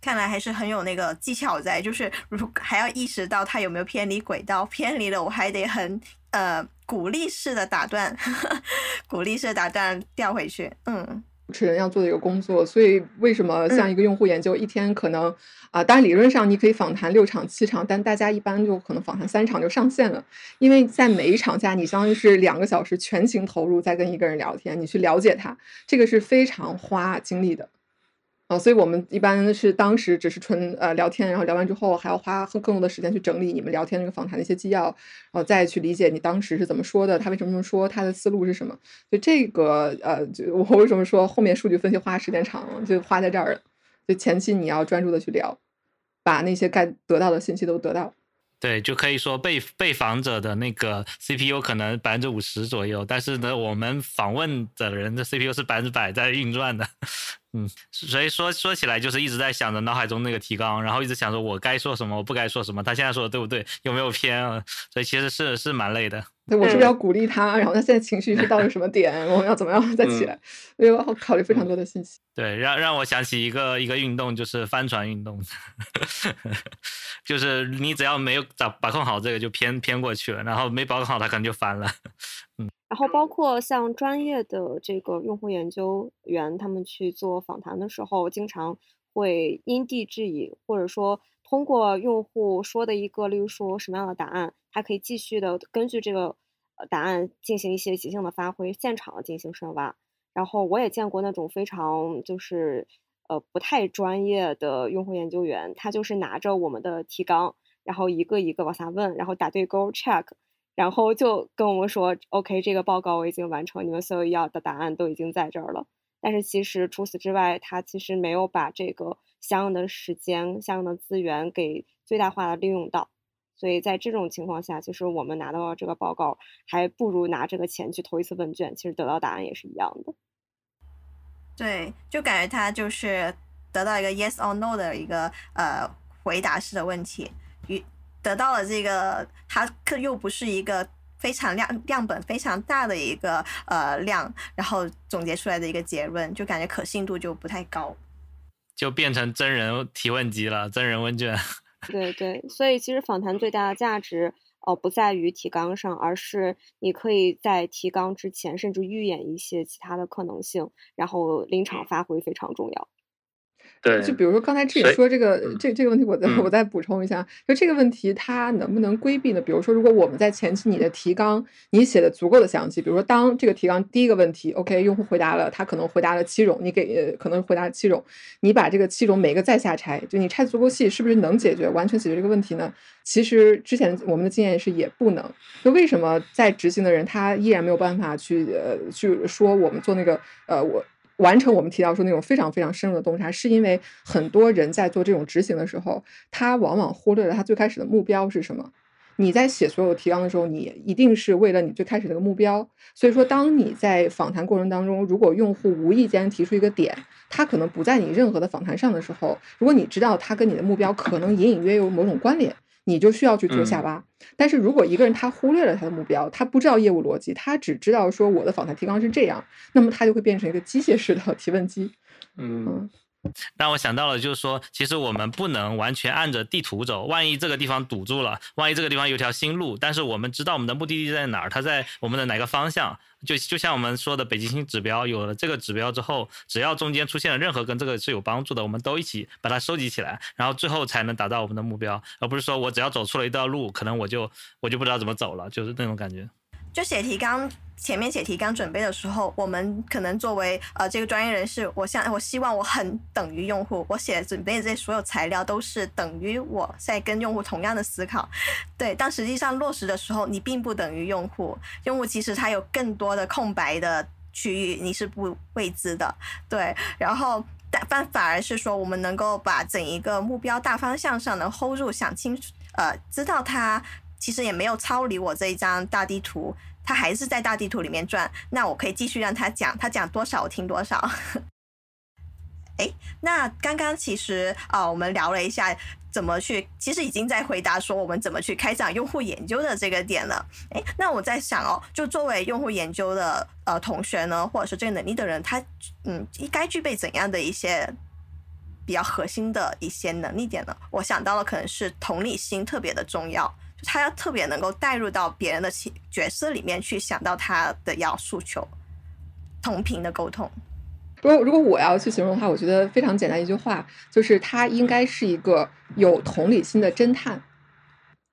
看来还是很有那个技巧在，就是如还要意识到他有没有偏离轨道，偏离了我还得很呃鼓励式的打断，[laughs] 鼓励式的打断调回去，嗯。主持人要做的一个工作，所以为什么像一个用户研究，一天可能啊，当然理论上你可以访谈六场七场，但大家一般就可能访谈三场就上线了，因为在每一场下，你相当于是两个小时全情投入在跟一个人聊天，你去了解他，这个是非常花精力的。啊，所以我们一般是当时只是纯呃聊天，然后聊完之后还要花更多的时间去整理你们聊天那个访谈的一些纪要，然后再去理解你当时是怎么说的，他为什么这么说，他的思路是什么。就这个呃，就我为什么说后面数据分析花时间长，就花在这儿了。就前期你要专注的去聊，把那些该得到的信息都得到。对，就可以说被被访者的那个 CPU 可能百分之五十左右，但是呢，我们访问的人的 CPU 是百分之百在运转的。嗯，所以说说起来就是一直在想着脑海中那个提纲，然后一直想着我该说什么，我不该说什么，他现在说的对不对，有没有偏啊？所以其实是是蛮累的。对我是不是要鼓励他？然后他现在情绪是到了什么点？我们要怎么样再起来？[laughs] 我要考虑非常多的信息。对，让让我想起一个一个运动，就是帆船运动，[laughs] 就是你只要没有把把控好这个，就偏偏过去了，然后没把控好，他可能就翻了。嗯。[laughs] 然后包括像专业的这个用户研究员，他们去做访谈的时候，经常会因地制宜，或者说通过用户说的一个，例如说什么样的答案，他可以继续的根据这个答案进行一些即兴的发挥，现场进行深挖。然后我也见过那种非常就是呃不太专业的用户研究员，他就是拿着我们的提纲，然后一个一个往下问，然后打对勾 check。然后就跟我们说，OK，这个报告我已经完成，你们所有要的答案都已经在这儿了。但是其实除此之外，他其实没有把这个相应的时间、相应的资源给最大化的利用到。所以在这种情况下，其实我们拿到这个报告，还不如拿这个钱去投一次问卷，其实得到答案也是一样的。对，就感觉他就是得到一个 yes or no 的一个呃回答式的问题与。得到了这个，它可又不是一个非常量量本非常大的一个呃量，然后总结出来的一个结论，就感觉可信度就不太高，就变成真人提问机了，真人问卷。[laughs] 对对，所以其实访谈最大的价值哦，不在于提纲上，而是你可以在提纲之前，甚至预演一些其他的可能性，然后临场发挥非常重要。对，就比如说刚才志己说这个这这个问题，我再我再补充一下，就这个问题它能不能规避呢？比如说，如果我们在前期你的提纲你写的足够的详细，比如说当这个提纲第一个问题，OK，用户回答了，他可能回答了七种，你给可能回答了七种，你把这个七种每个再下拆，就你拆足够细，是不是能解决完全解决这个问题呢？其实之前我们的经验是也不能。就为什么在执行的人他依然没有办法去呃去说我们做那个呃我。完成我们提到说那种非常非常深入的洞察，是因为很多人在做这种执行的时候，他往往忽略了他最开始的目标是什么。你在写所有提纲的时候，你一定是为了你最开始那个目标。所以说，当你在访谈过程当中，如果用户无意间提出一个点，他可能不在你任何的访谈上的时候，如果你知道他跟你的目标可能隐隐约有某种关联。你就需要去做下挖，但是如果一个人他忽略了他的目标，他不知道业务逻辑，他只知道说我的访谈提纲是这样，那么他就会变成一个机械式的提问机，嗯。让我想到了，就是说，其实我们不能完全按着地图走。万一这个地方堵住了，万一这个地方有条新路，但是我们知道我们的目的地在哪儿，它在我们的哪个方向？就就像我们说的北极星指标，有了这个指标之后，只要中间出现了任何跟这个是有帮助的，我们都一起把它收集起来，然后最后才能达到我们的目标，而不是说我只要走出了一段路，可能我就我就不知道怎么走了，就是那种感觉。就写提纲，前面写提纲准备的时候，我们可能作为呃这个专业人士，我想我希望我很等于用户，我写准备的这些所有材料都是等于我在跟用户同样的思考，对。但实际上落实的时候，你并不等于用户，用户其实他有更多的空白的区域，你是不未知的，对。然后但反反而是说，我们能够把整一个目标大方向上能 hold 住，想清楚，呃，知道它。其实也没有超离我这一张大地图他还是在大地图里面转，那我可以继续让他讲，他讲多少我听多少。[laughs] 哎，那刚刚其实啊，我们聊了一下怎么去，其实已经在回答说我们怎么去开展用户研究的这个点了。哎，那我在想哦，就作为用户研究的呃同学呢，或者是这个能力的人，他嗯应该具备怎样的一些比较核心的一些能力点呢？我想到了，可能是同理心特别的重要，他要特别能够带入到别人的角色里面去，想到他的要诉求，同频的沟通。如果如果我要去形容的话，我觉得非常简单一句话，就是他应该是一个有同理心的侦探。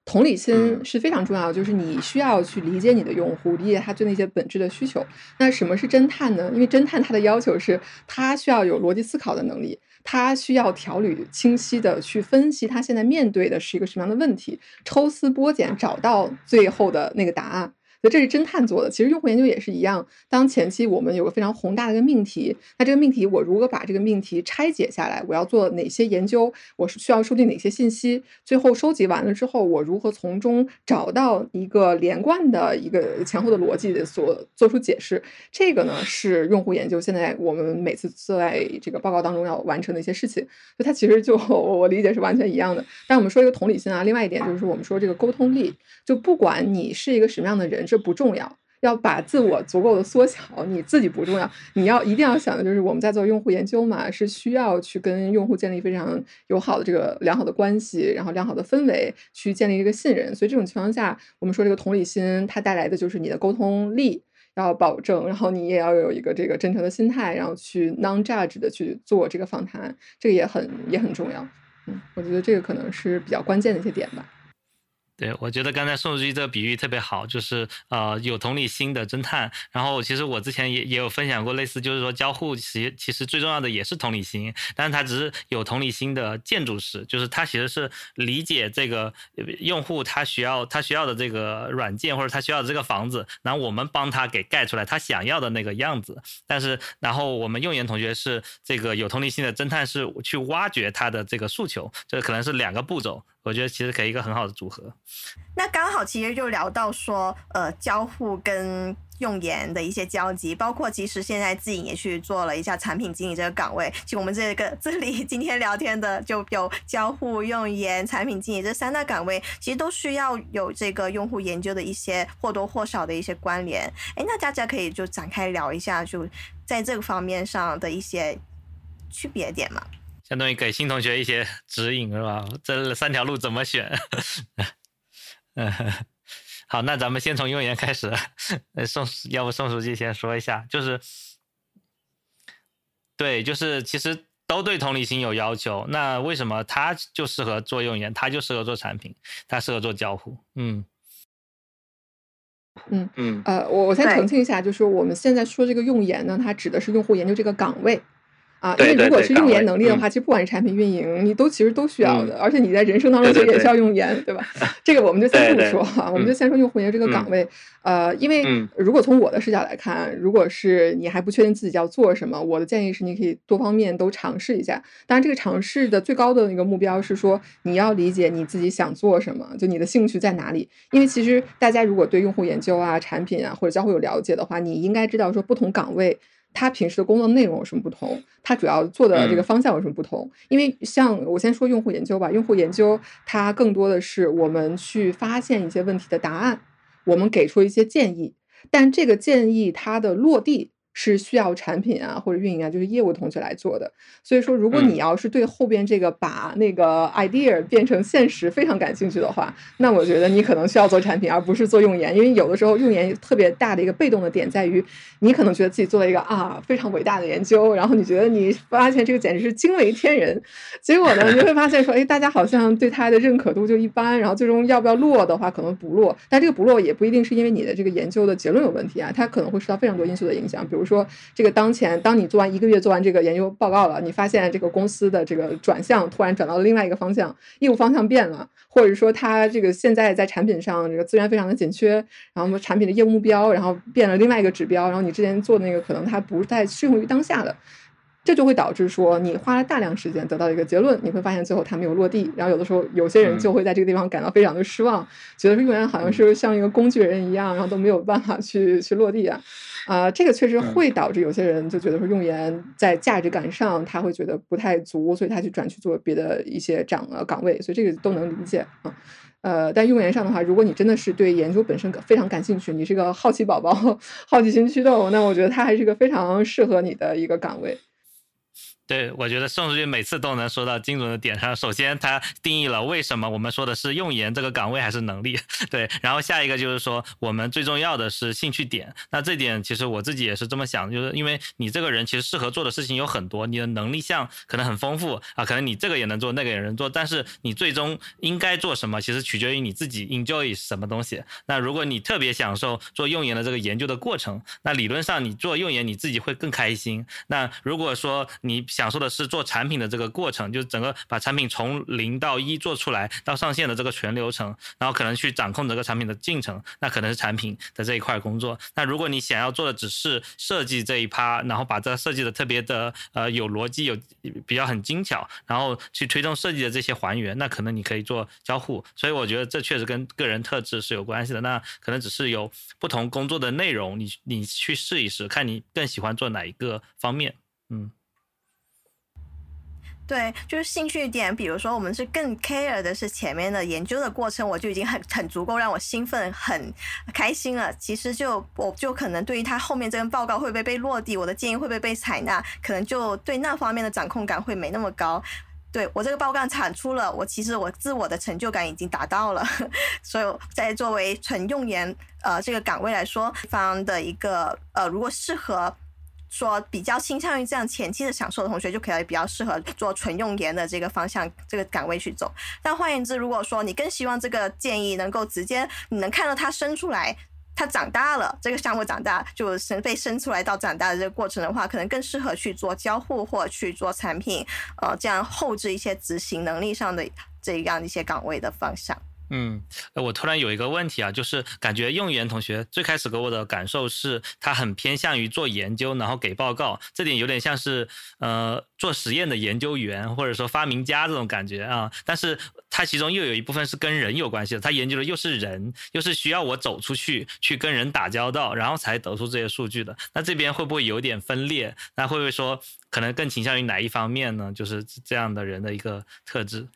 同理心是非常重要的，就是你需要去理解你的用户，理解他对那些本质的需求。那什么是侦探呢？因为侦探他的要求是，他需要有逻辑思考的能力，他需要条理清晰的去分析他现在面对的是一个什么样的问题，抽丝剥茧找到最后的那个答案。所以这是侦探做的，其实用户研究也是一样。当前期我们有个非常宏大的一个命题，那这个命题我如何把这个命题拆解下来？我要做哪些研究？我是需要收集哪些信息？最后收集完了之后，我如何从中找到一个连贯的一个前后的逻辑所做出解释？这个呢是用户研究现在我们每次在这个报告当中要完成的一些事情。就它其实就 [laughs] 我理解是完全一样的。但我们说一个同理心啊，另外一点就是我们说这个沟通力，就不管你是一个什么样的人。这不重要，要把自我足够的缩小。你自己不重要，你要一定要想的就是我们在做用户研究嘛，是需要去跟用户建立非常友好的这个良好的关系，然后良好的氛围，去建立一个信任。所以这种情况下，我们说这个同理心，它带来的就是你的沟通力要保证，然后你也要有一个这个真诚的心态，然后去 non judge 的去做这个访谈，这个也很也很重要。嗯，我觉得这个可能是比较关键的一些点吧。对，我觉得刚才宋书记这个比喻特别好，就是呃有同理心的侦探。然后其实我之前也也有分享过类似，就是说交互其其实最重要的也是同理心，但是它只是有同理心的建筑师，就是他其实是理解这个用户他需要他需要的这个软件或者他需要的这个房子，然后我们帮他给盖出来他想要的那个样子。但是然后我们用研同学是这个有同理心的侦探，是去挖掘他的这个诉求，这可能是两个步骤。我觉得其实可以一个很好的组合。那刚好其实就聊到说，呃，交互跟用研的一些交集，包括其实现在自己也去做了一下产品经理这个岗位。其实我们这个这里 [laughs] 今天聊天的就有交互、用研、产品经理这三大岗位，其实都需要有这个用户研究的一些或多或少的一些关联。哎，那大家可以就展开聊一下，就在这个方面上的一些区别点嘛。相当于给新同学一些指引是吧？[laughs] 这三条路怎么选？嗯，[laughs] 好，那咱们先从用研开始。[laughs] 宋，要不宋书记先说一下，就是，对，就是其实都对同理心有要求。那为什么他就适合做用研，他就适合做产品，他适合做交互？嗯，嗯嗯，呃，我我先澄清一下，就是我们现在说这个用研呢，它指的是用户研究这个岗位。啊，因为如果是用研能力的话，其实不管是产品运营，你都其实都需要的，而且你在人生当中其实也需要用研，对吧？[laughs] 这个我们就先不说哈，我们就先说用户研这个岗位。呃，因为如果从我的视角来看，如果是你还不确定自己要做什么，我的建议是你可以多方面都尝试一下。当然，这个尝试的最高的那个目标是说，你要理解你自己想做什么，就你的兴趣在哪里。因为其实大家如果对用户研究啊、产品啊或者交互有了解的话，你应该知道说不同岗位。他平时的工作内容有什么不同？他主要做的这个方向有什么不同？因为像我先说用户研究吧，用户研究它更多的是我们去发现一些问题的答案，我们给出一些建议，但这个建议它的落地。是需要产品啊或者运营啊，就是业务同学来做的。所以说，如果你要是对后边这个把那个 idea 变成现实非常感兴趣的话，那我觉得你可能需要做产品，而不是做用研。因为有的时候用研特别大的一个被动的点在于，你可能觉得自己做了一个啊非常伟大的研究，然后你觉得你发现这个简直是惊为天人，结果呢，你会发现说，哎，大家好像对它的认可度就一般，然后最终要不要落的话，可能不落。但这个不落也不一定是因为你的这个研究的结论有问题啊，它可能会受到非常多因素的影响，比如。说这个当前，当你做完一个月做完这个研究报告了，你发现这个公司的这个转向突然转到了另外一个方向，业务方向变了，或者说它这个现在在产品上这个资源非常的紧缺，然后产品的业务目标然后变了另外一个指标，然后你之前做的那个可能它不太适用于当下的。这就会导致说你花了大量时间得到一个结论，你会发现最后它没有落地，然后有的时候有些人就会在这个地方感到非常的失望，觉得说用研好像是像一个工具人一样，然后都没有办法去去落地啊。啊，这个确实会导致有些人就觉得说用研在价值感上他会觉得不太足，所以他去转去做别的一些岗呃岗位，所以这个都能理解啊。呃，但用研上的话，如果你真的是对研究本身非常感兴趣，你是个好奇宝宝、[laughs] 好奇心驱动，那我觉得它还是个非常适合你的一个岗位。对，我觉得宋书记每次都能说到精准的点上。首先，他定义了为什么我们说的是用研这个岗位还是能力。[laughs] 对，然后下一个就是说，我们最重要的是兴趣点。那这点其实我自己也是这么想，就是因为你这个人其实适合做的事情有很多，你的能力项可能很丰富啊，可能你这个也能做，那个也能做，但是你最终应该做什么，其实取决于你自己 enjoy 什么东西。那如果你特别享受做用研的这个研究的过程，那理论上你做用研你自己会更开心。那如果说你享受的是做产品的这个过程，就是整个把产品从零到一做出来到上线的这个全流程，然后可能去掌控整个产品的进程，那可能是产品的这一块工作。那如果你想要做的只是设计这一趴，然后把这设计的特别的呃有逻辑、有比较很精巧，然后去推动设计的这些还原，那可能你可以做交互。所以我觉得这确实跟个人特质是有关系的。那可能只是有不同工作的内容，你你去试一试，看你更喜欢做哪一个方面，嗯。对，就是兴趣点，比如说我们是更 care 的是前面的研究的过程，我就已经很很足够让我兴奋、很开心了。其实就我就可能对于他后面这份报告会不会被落地，我的建议会不会被采纳，可能就对那方面的掌控感会没那么高。对我这个报告产出了，我其实我自我的成就感已经达到了。[laughs] 所以在作为纯用研呃这个岗位来说，方的一个呃如果适合。说比较倾向于这样前期的享受的同学，就可以比较适合做纯用研的这个方向、这个岗位去走。但换言之，如果说你更希望这个建议能够直接你能看到它生出来，它长大了，这个项目长大就生被生出来到长大的这个过程的话，可能更适合去做交互或去做产品，呃，这样后置一些执行能力上的这样一些岗位的方向。嗯，我突然有一个问题啊，就是感觉用研同学最开始给我的感受是，他很偏向于做研究，然后给报告，这点有点像是呃做实验的研究员或者说发明家这种感觉啊。但是他其中又有一部分是跟人有关系的，他研究的又是人，又是需要我走出去去跟人打交道，然后才得出这些数据的。那这边会不会有点分裂？那会不会说可能更倾向于哪一方面呢？就是这样的人的一个特质。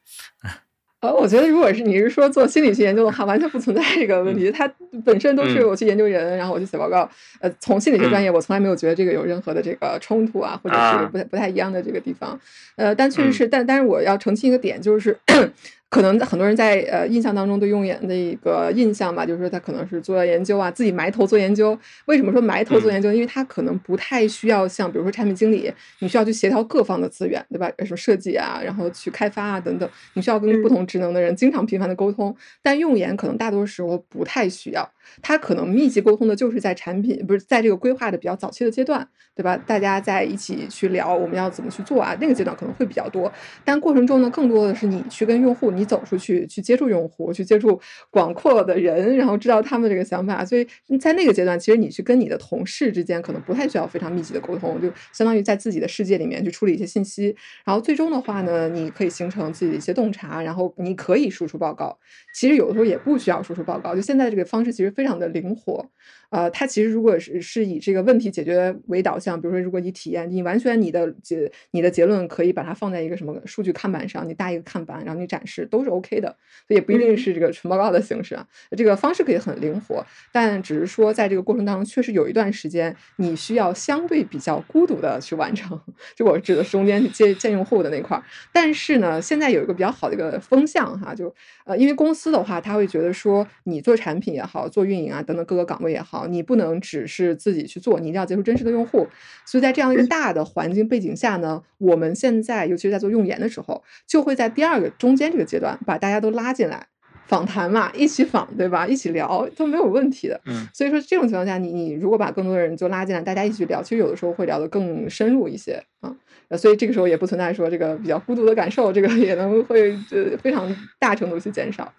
呃，我觉得如果是你是说做心理学研究的话，完全不存在这个问题。它本身都是我去研究人，然后我去写报告。呃，从心理学专业，我从来没有觉得这个有任何的这个冲突啊，或者是不太不太一样的这个地方。呃，但确实是，但但是我要澄清一个点，就是。[coughs] 可能很多人在呃印象当中对用研的一个印象吧，就是说他可能是做研究啊，自己埋头做研究。为什么说埋头做研究？因为他可能不太需要像比如说产品经理，你需要去协调各方的资源，对吧？什么设计啊，然后去开发啊等等，你需要跟不同职能的人经常频繁的沟通。但用研可能大多时候不太需要，他可能密集沟通的就是在产品不是在这个规划的比较早期的阶段，对吧？大家在一起去聊我们要怎么去做啊，那个阶段可能会比较多。但过程中呢，更多的是你去跟用户你。你走出去，去接触用户，去接触广阔的人，然后知道他们这个想法。所以在那个阶段，其实你去跟你的同事之间，可能不太需要非常密集的沟通，就相当于在自己的世界里面去处理一些信息。然后最终的话呢，你可以形成自己的一些洞察，然后你可以输出报告。其实有的时候也不需要输出报告，就现在这个方式其实非常的灵活。呃，它其实如果是是以这个问题解决为导向，比如说如果你体验，你完全你的结你的结论可以把它放在一个什么数据看板上，你搭一个看板，然后你展示都是 OK 的，所以也不一定是这个纯报告的形式啊。这个方式可以很灵活，但只是说在这个过程当中，确实有一段时间你需要相对比较孤独的去完成，就我指的是中间接见用户的那块儿。但是呢，现在有一个比较好的一个风向哈，就呃，因为公司的话，他会觉得说你做产品也好，做运营啊等等各个岗位也好。你不能只是自己去做，你一定要接触真实的用户。所以在这样一个大的环境背景下呢，我们现在尤其是在做用研的时候，就会在第二个中间这个阶段把大家都拉进来访谈嘛，一起访，对吧？一起聊都没有问题的。嗯，所以说这种情况下，你你如果把更多的人就拉进来，大家一起聊，其实有的时候会聊得更深入一些啊。所以这个时候也不存在说这个比较孤独的感受，这个也能会呃非常大程度去减少。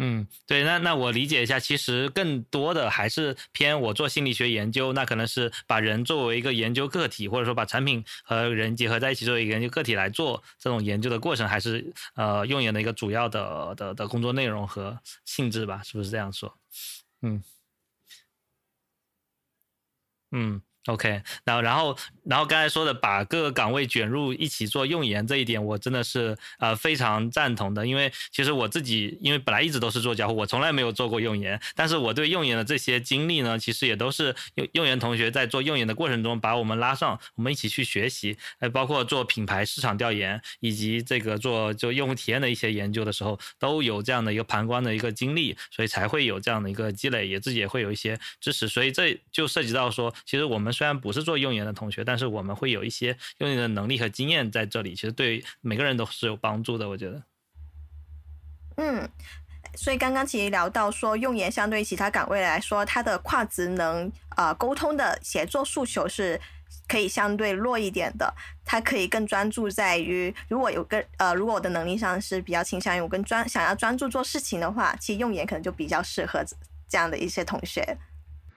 嗯，对，那那我理解一下，其实更多的还是偏我做心理学研究，那可能是把人作为一个研究个体，或者说把产品和人结合在一起作为一个研究个体来做这种研究的过程，还是呃用眼的一个主要的的的工作内容和性质吧？是不是这样说？嗯嗯。OK，然后然后然后刚才说的把各个岗位卷入一起做用研这一点，我真的是呃非常赞同的。因为其实我自己因为本来一直都是做交互，我从来没有做过用研，但是我对用研的这些经历呢，其实也都是用用研同学在做用研的过程中把我们拉上，我们一起去学习，呃，包括做品牌市场调研以及这个做就用户体验的一些研究的时候，都有这样的一个旁观的一个经历，所以才会有这样的一个积累，也自己也会有一些知识，所以这就涉及到说，其实我们。虽然不是做用研的同学，但是我们会有一些用研的能力和经验在这里，其实对每个人都是有帮助的。我觉得，嗯，所以刚刚其实聊到说，用研相对于其他岗位来说，它的跨职能啊沟通的协作诉求是可以相对弱一点的。它可以更专注在于，如果有个呃，如果我的能力上是比较倾向于我更专想要专注做事情的话，其实用研可能就比较适合这样的一些同学。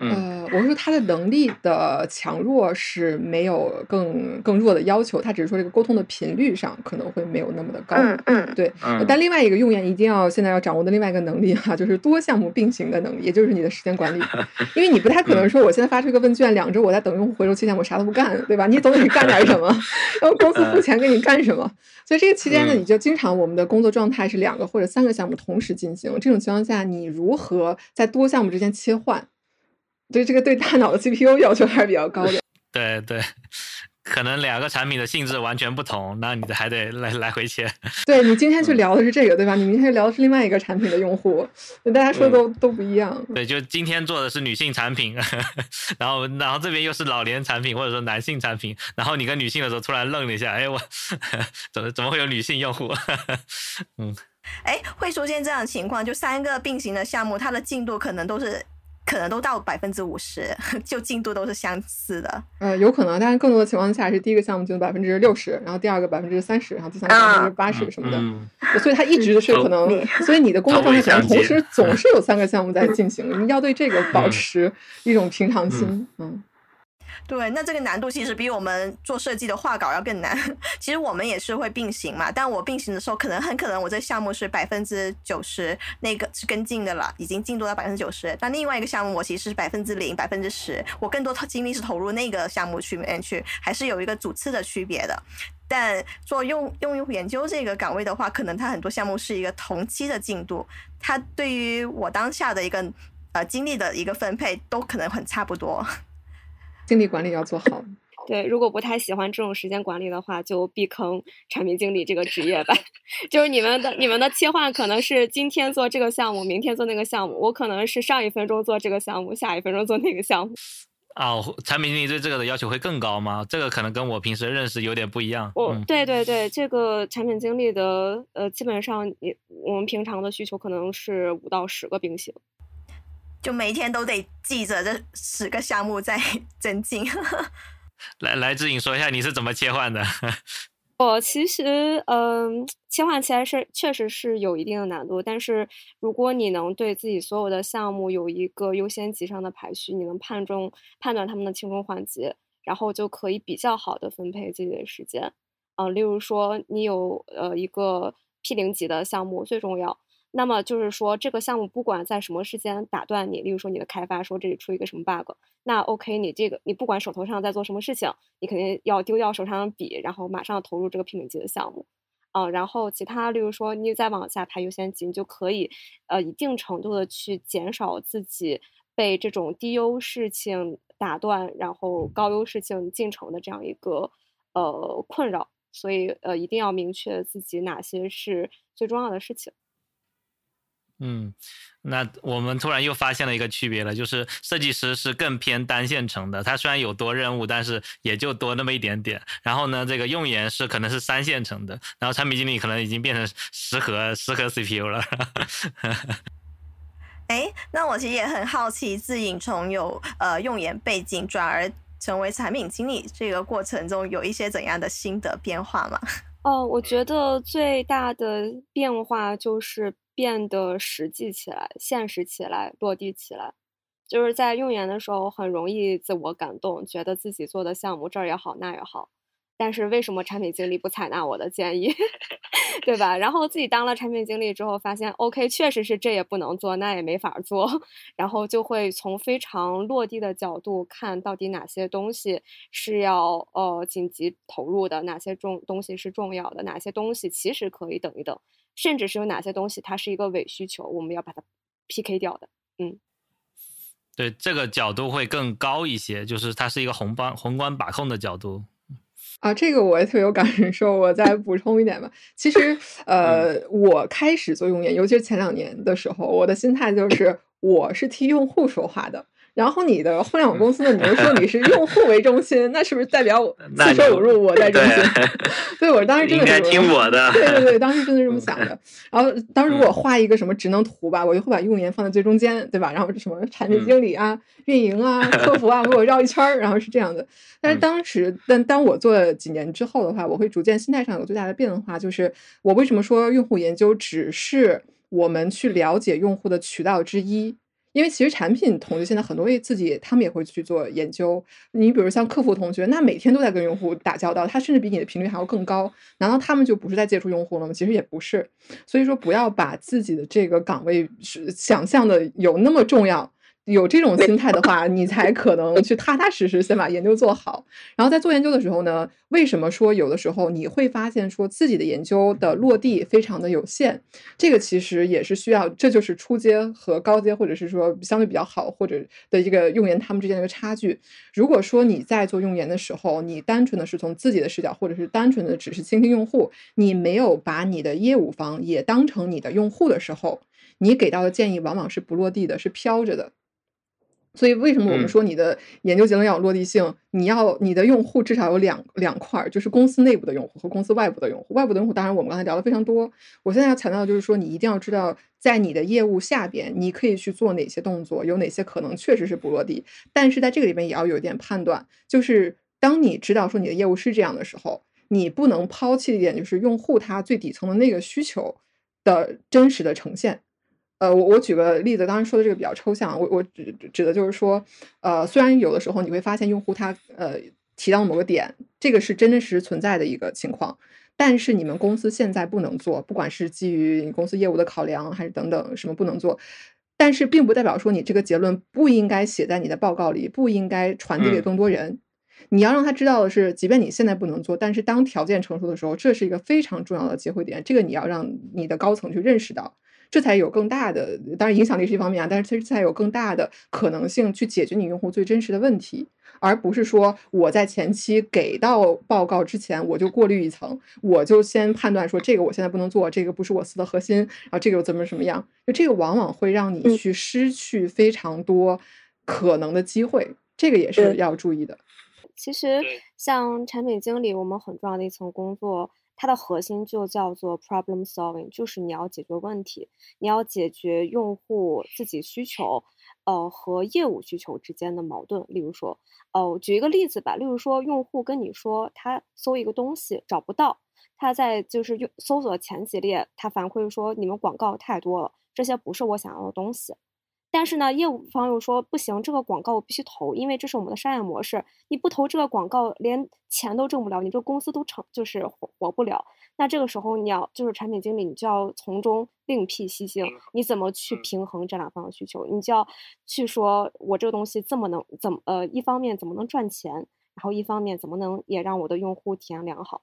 呃，我是说他的能力的强弱是没有更更弱的要求，他只是说这个沟通的频率上可能会没有那么的高。嗯嗯，对。但另外一个用眼一定要现在要掌握的另外一个能力哈，就是多项目并行的能力，也就是你的时间管理。因为你不太可能说我现在发出一个问卷，两周我在等用户回收期间我啥都不干，对吧？你总得干点什么，[laughs] 然后公司付钱给你干什么？所以这个期间呢，你就经常我们的工作状态是两个或者三个项目同时进行。这种情况下，你如何在多项目之间切换？对这个对大脑的 CPU 要求还是比较高的。[laughs] 对对，可能两个产品的性质完全不同，那你还得来来回切。对你今天去聊的是这个，对吧？你明天聊的是另外一个产品的用户，大家说的都都不一样。对，就今天做的是女性产品，[laughs] 然后然后这边又是老年产品或者说男性产品，然后你跟女性的时候突然愣了一下，哎我 [laughs] 怎么怎么会有女性用户？嗯，哎，会出现这样的情况，就三个并行的项目，它的进度可能都是。可能都到百分之五十，[laughs] 就进度都是相似的。呃，有可能，但是更多的情况下是第一个项目进度百分之六十，然后第二个百分之三十，然后第三个百分之八十什么的。所以它一直是可能，[laughs] 所以你的工作状态可能同时总是有三个项目在 [laughs] 进行，你要对这个保持一种平常心，嗯。对，那这个难度其实比我们做设计的画稿要更难。[laughs] 其实我们也是会并行嘛，但我并行的时候，可能很可能我这项目是百分之九十，那个是跟进的了，已经进度到百分之九十。但另外一个项目我其实是百分之零、百分之十，我更多精力是投入那个项目去面去，还是有一个主次的区别的。但做用用用户研究这个岗位的话，可能它很多项目是一个同期的进度，它对于我当下的一个呃精力的一个分配都可能很差不多。精力管理要做好。[laughs] 对，如果不太喜欢这种时间管理的话，就避坑产品经理这个职业吧。[laughs] 就是你们的你们的切换可能是今天做这个项目，明天做那个项目。我可能是上一分钟做这个项目，下一分钟做那个项目。哦，产品经理对这个的要求会更高吗？这个可能跟我平时认识有点不一样。哦，对对对，这个产品经理的呃，基本上你我们平常的需求可能是五到十个并行。就每天都得记着这十个项目在增进。[laughs] 来，来志颖说一下你是怎么切换的？[laughs] 我其实，嗯，切换起来是确实是有一定的难度，但是如果你能对自己所有的项目有一个优先级上的排序，你能判中判断他们的轻重缓急，然后就可以比较好的分配自己的时间。嗯，例如说你有呃一个 P 零级的项目最重要。那么就是说，这个项目不管在什么时间打断你，例如说你的开发说这里出一个什么 bug，那 OK，你这个你不管手头上在做什么事情，你肯定要丢掉手上的笔，然后马上投入这个平顶级的项目，啊，然后其他例如说你再往下排优先级，你就可以呃一定程度的去减少自己被这种低优事情打断，然后高优事情进程的这样一个呃困扰，所以呃一定要明确自己哪些是最重要的事情。嗯，那我们突然又发现了一个区别了，就是设计师是更偏单线程的，他虽然有多任务，但是也就多那么一点点。然后呢，这个用研是可能是三线程的，然后产品经理可能已经变成十核十核 CPU 了。[laughs] 哎，那我其实也很好奇，自影从有呃用研背景转而成为产品经理这个过程中，有一些怎样的心得变化吗？[laughs] 哦，我觉得最大的变化就是变得实际起来、现实起来、落地起来。就是在用研的时候，很容易自我感动，觉得自己做的项目这儿也好那也好。但是为什么产品经理不采纳我的建议，[laughs] 对吧？然后自己当了产品经理之后，发现 OK，确实是这也不能做，那也没法做，[laughs] 然后就会从非常落地的角度看到底哪些东西是要呃紧急投入的，哪些重东西是重要的，哪些东西其实可以等一等，甚至是有哪些东西它是一个伪需求，我们要把它 PK 掉的。嗯，对，这个角度会更高一些，就是它是一个宏观宏观把控的角度。啊，这个我也特别有感受。我再补充一点吧。其实，呃，我开始做用研，尤其是前两年的时候，我的心态就是，我是替用户说话的。然后你的互联网公司呢？你又说你是用户为中心，那是不是代表我四舍五入我在中心？对，我当时真的应该听我的。对对对，当时真的这么想的。然后当时如果画一个什么职能图吧，我就会把用研放在最中间，对吧？然后什么产品经理啊、运营啊、[laughs] 客服啊，给我绕一圈儿，然后是这样的。但是当时，但当我做了几年之后的话，我会逐渐心态上有最大的变化。就是我为什么说用户研究只是我们去了解用户的渠道之一？因为其实产品同学现在很多位自己他们也会去做研究。你比如像客服同学，那每天都在跟用户打交道，他甚至比你的频率还要更高。难道他们就不是在接触用户了吗？其实也不是。所以说，不要把自己的这个岗位是想象的有那么重要。有这种心态的话，你才可能去踏踏实实先把研究做好。然后在做研究的时候呢，为什么说有的时候你会发现说自己的研究的落地非常的有限？这个其实也是需要，这就是初阶和高阶，或者是说相对比较好或者的一个用研他们之间的一个差距。如果说你在做用研的时候，你单纯的是从自己的视角，或者是单纯的只是倾听用户，你没有把你的业务方也当成你的用户的时候，你给到的建议往往是不落地的，是飘着的。所以，为什么我们说你的研究结论要有落地性？你要你的用户至少有两两块，就是公司内部的用户和公司外部的用户。外部的用户，当然我们刚才聊的非常多。我现在要强调的就是说，你一定要知道，在你的业务下边，你可以去做哪些动作，有哪些可能确实是不落地。但是在这个里面也要有一点判断，就是当你知道说你的业务是这样的时候，你不能抛弃一点，就是用户他最底层的那个需求的真实的呈现。呃，我我举个例子，当然说的这个比较抽象，我我指指的就是说，呃，虽然有的时候你会发现用户他呃提到某个点，这个是真真实实存在的一个情况，但是你们公司现在不能做，不管是基于你公司业务的考量，还是等等什么不能做，但是并不代表说你这个结论不应该写在你的报告里，不应该传递给更多人。你要让他知道的是，即便你现在不能做，但是当条件成熟的时候，这是一个非常重要的机会点，这个你要让你的高层去认识到。这才有更大的，当然影响力是一方面啊，但是其实才有更大的可能性去解决你用户最真实的问题，而不是说我在前期给到报告之前我就过滤一层，我就先判断说这个我现在不能做，这个不是我司的核心，然后这个又怎么怎么样，就这个往往会让你去失去非常多可能的机会，这个也是要注意的。其实像产品经理，我们很重要的一层工作。它的核心就叫做 problem solving，就是你要解决问题，你要解决用户自己需求，呃和业务需求之间的矛盾。例如说，呃，举一个例子吧，例如说，用户跟你说他搜一个东西找不到，他在就是用搜索前几列，他反馈说你们广告太多了，这些不是我想要的东西。但是呢，业务方又说不行，这个广告我必须投，因为这是我们的商业模式。你不投这个广告，连钱都挣不了，你这个公司都成就是活活不了。那这个时候，你要就是产品经理，你就要从中另辟蹊径，你怎么去平衡这两方的需求？你就要去说，我这个东西这么能怎么呃，一方面怎么能赚钱，然后一方面怎么能也让我的用户体验良好？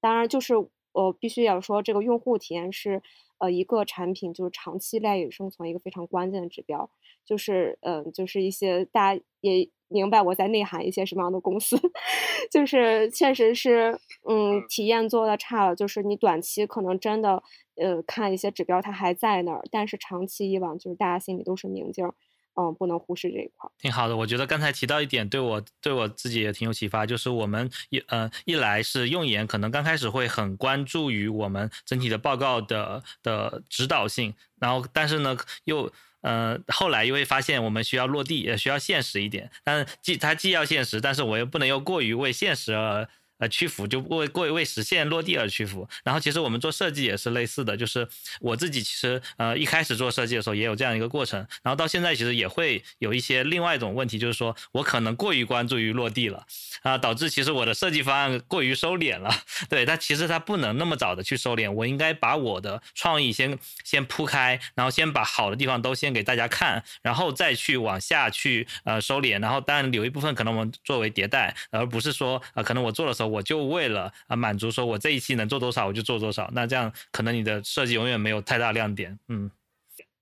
当然，就是我必须要说，这个用户体验是。呃，一个产品就是长期赖以生存一个非常关键的指标，就是嗯，就是一些大家也明白我在内涵一些什么样的公司，[laughs] 就是确实是嗯，体验做的差了，就是你短期可能真的呃看一些指标它还在那儿，但是长期以往就是大家心里都是明镜。嗯，不能忽视这一块。挺好的，我觉得刚才提到一点，对我对我自己也挺有启发，就是我们一呃一来是用研，可能刚开始会很关注于我们整体的报告的的指导性，然后但是呢又呃后来又会发现我们需要落地，也需要现实一点。但既它既要现实，但是我又不能又过于为现实而呃屈服，就为为为实现落地而屈服。然后其实我们做设计也是类似的，就是我自己其实呃一开始做设计的时候也有这样一个过程，然后到现在其实也会有一些另外一种问题，就是说我可能过于关注于落地了啊，导致其实我的设计方案过于收敛了。[laughs] 对，但其实它不能那么早的去收敛，我应该把我的创意先先铺开，然后先把好的地方都先给大家看，然后再去往下去呃收敛，然后当然有一部分可能我们作为迭代，而不是说啊可能我做的时候我就为了啊满足说我这一期能做多少我就做多少，那这样可能你的设计永远没有太大亮点，嗯。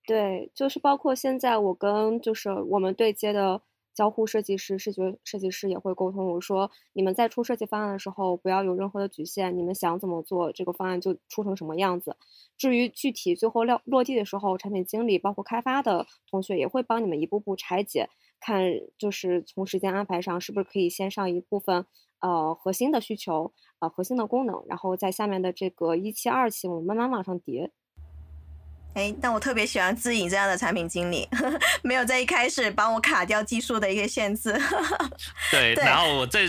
对，就是包括现在我跟就是我们对接的。交互设计师、视觉设计师也会沟通。我说，你们在出设计方案的时候，不要有任何的局限，你们想怎么做，这个方案就出成什么样子。至于具体最后落落地的时候，产品经理包括开发的同学也会帮你们一步步拆解，看就是从时间安排上是不是可以先上一部分呃核心的需求呃核心的功能，然后在下面的这个一期、二期，我们慢慢往上叠。哎，但我特别喜欢自颖这样的产品经理，[laughs] 没有在一开始帮我卡掉技术的一个限制。[laughs] 对，然后我这。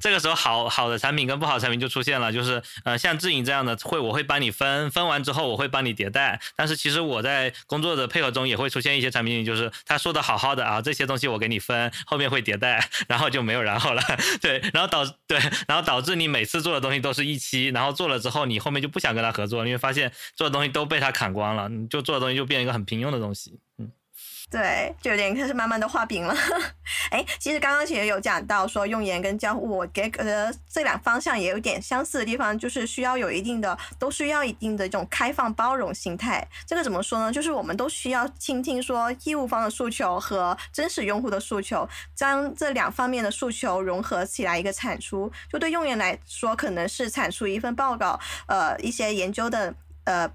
这个时候，好好的产品跟不好的产品就出现了，就是呃，像智影这样的会，我会帮你分分完之后，我会帮你迭代。但是其实我在工作的配合中也会出现一些产品，就是他说的好好的啊，这些东西我给你分，后面会迭代，[laughs] 然后就没有然后了。[laughs] 对，然后导对，然后导致你每次做的东西都是一期，然后做了之后，你后面就不想跟他合作，因为发现做的东西都被他砍光了，你就做的东西就变一个很平庸的东西。嗯。对，就有点开始慢慢的画饼了。[laughs] 哎，其实刚刚其实有讲到说用言跟交互，我给呃这两方向也有点相似的地方，就是需要有一定的，都需要一定的这种开放包容心态。这个怎么说呢？就是我们都需要倾听说业务方的诉求和真实用户的诉求，将这两方面的诉求融合起来一个产出。就对用言来说，可能是产出一份报告，呃，一些研究的呃。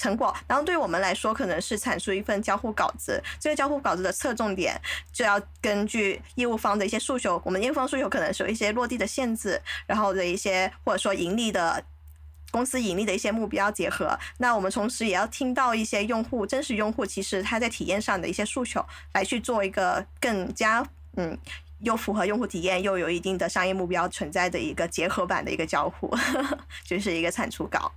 成果，然后对我们来说，可能是产出一份交互稿子。这个交互稿子的侧重点就要根据业务方的一些诉求，我们业务方诉求可能是有一些落地的限制，然后的一些或者说盈利的公司盈利的一些目标结合。那我们同时也要听到一些用户真实用户其实他在体验上的一些诉求，来去做一个更加嗯又符合用户体验又有一定的商业目标存在的一个结合版的一个交互，[laughs] 就是一个产出稿。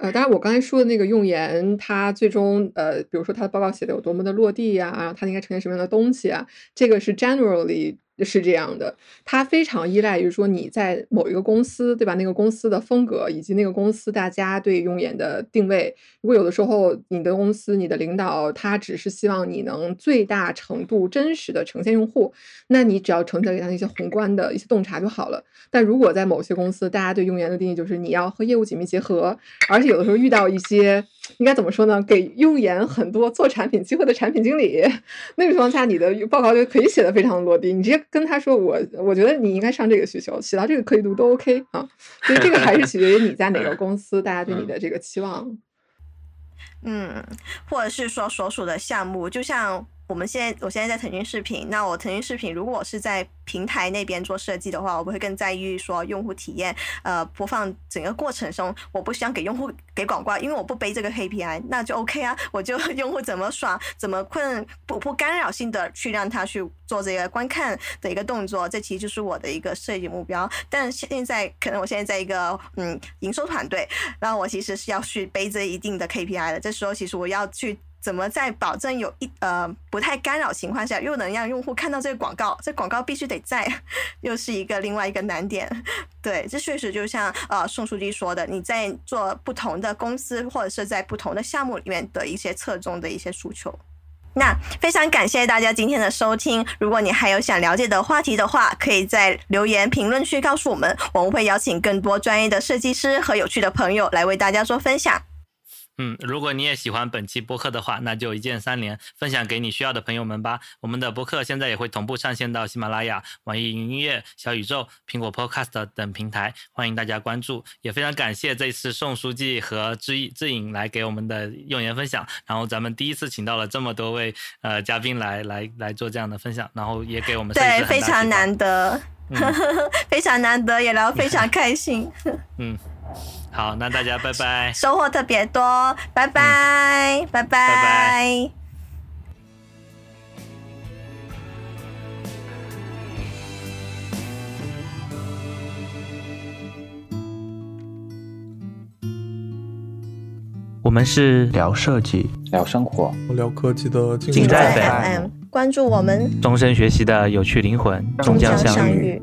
呃，当然，我刚才说的那个用言，它最终呃，比如说它的报告写的有多么的落地呀，然后它应该呈现什么样的东西啊，这个是 generally。是这样的，它非常依赖于说你在某一个公司，对吧？那个公司的风格以及那个公司大家对用眼的定位。如果有的时候你的公司、你的领导他只是希望你能最大程度真实的呈现用户，那你只要呈现给他一些宏观的一些洞察就好了。但如果在某些公司，大家对用眼的定义就是你要和业务紧密结合，而且有的时候遇到一些应该怎么说呢？给用眼很多做产品机会的产品经理，[laughs] 那个情况下你的报告就可以写的非常落地，你直接。跟他说我，我觉得你应该上这个需求，起到这个可以度都 OK 啊，所以这个还是取决于你在哪个公司，大家对你的这个期望。嗯，或者是说所属的项目，就像。我们现在，我现在在腾讯视频。那我腾讯视频，如果我是在平台那边做设计的话，我不会更在意说用户体验。呃，播放整个过程中，我不想给用户给广告，因为我不背这个 KPI，那就 OK 啊。我就 [laughs] 用户怎么爽，怎么困，不不干扰性的去让他去做这个观看的一个动作，这其实就是我的一个设计目标。但现在可能我现在在一个嗯营收团队，那我其实是要去背着一定的 KPI 的。这时候其实我要去。怎么在保证有一呃不太干扰情况下，又能让用户看到这个广告？这广告必须得在，[laughs] 又是一个另外一个难点。对，这确实就像呃宋书记说的，你在做不同的公司或者是在不同的项目里面的一些侧重的一些诉求。那非常感谢大家今天的收听。如果你还有想了解的话题的话，可以在留言评论区告诉我们，我们会邀请更多专业的设计师和有趣的朋友来为大家做分享。嗯，如果你也喜欢本期播客的话，那就一键三连，分享给你需要的朋友们吧。我们的播客现在也会同步上线到喜马拉雅、网易云音乐、小宇宙、苹果 Podcast 等平台，欢迎大家关注。也非常感谢这次宋书记和志志颖来给我们的用言分享。然后咱们第一次请到了这么多位呃嘉宾来来来做这样的分享，然后也给我们对非常难得，[laughs] 非常难得，也聊非常 [laughs] 开心。嗯。好，那大家拜拜。收获特别多，拜拜，拜拜，拜拜。我们是聊设计、聊生活、聊科技的近在 FM，关注我们，终身学习的有趣灵魂终将相遇。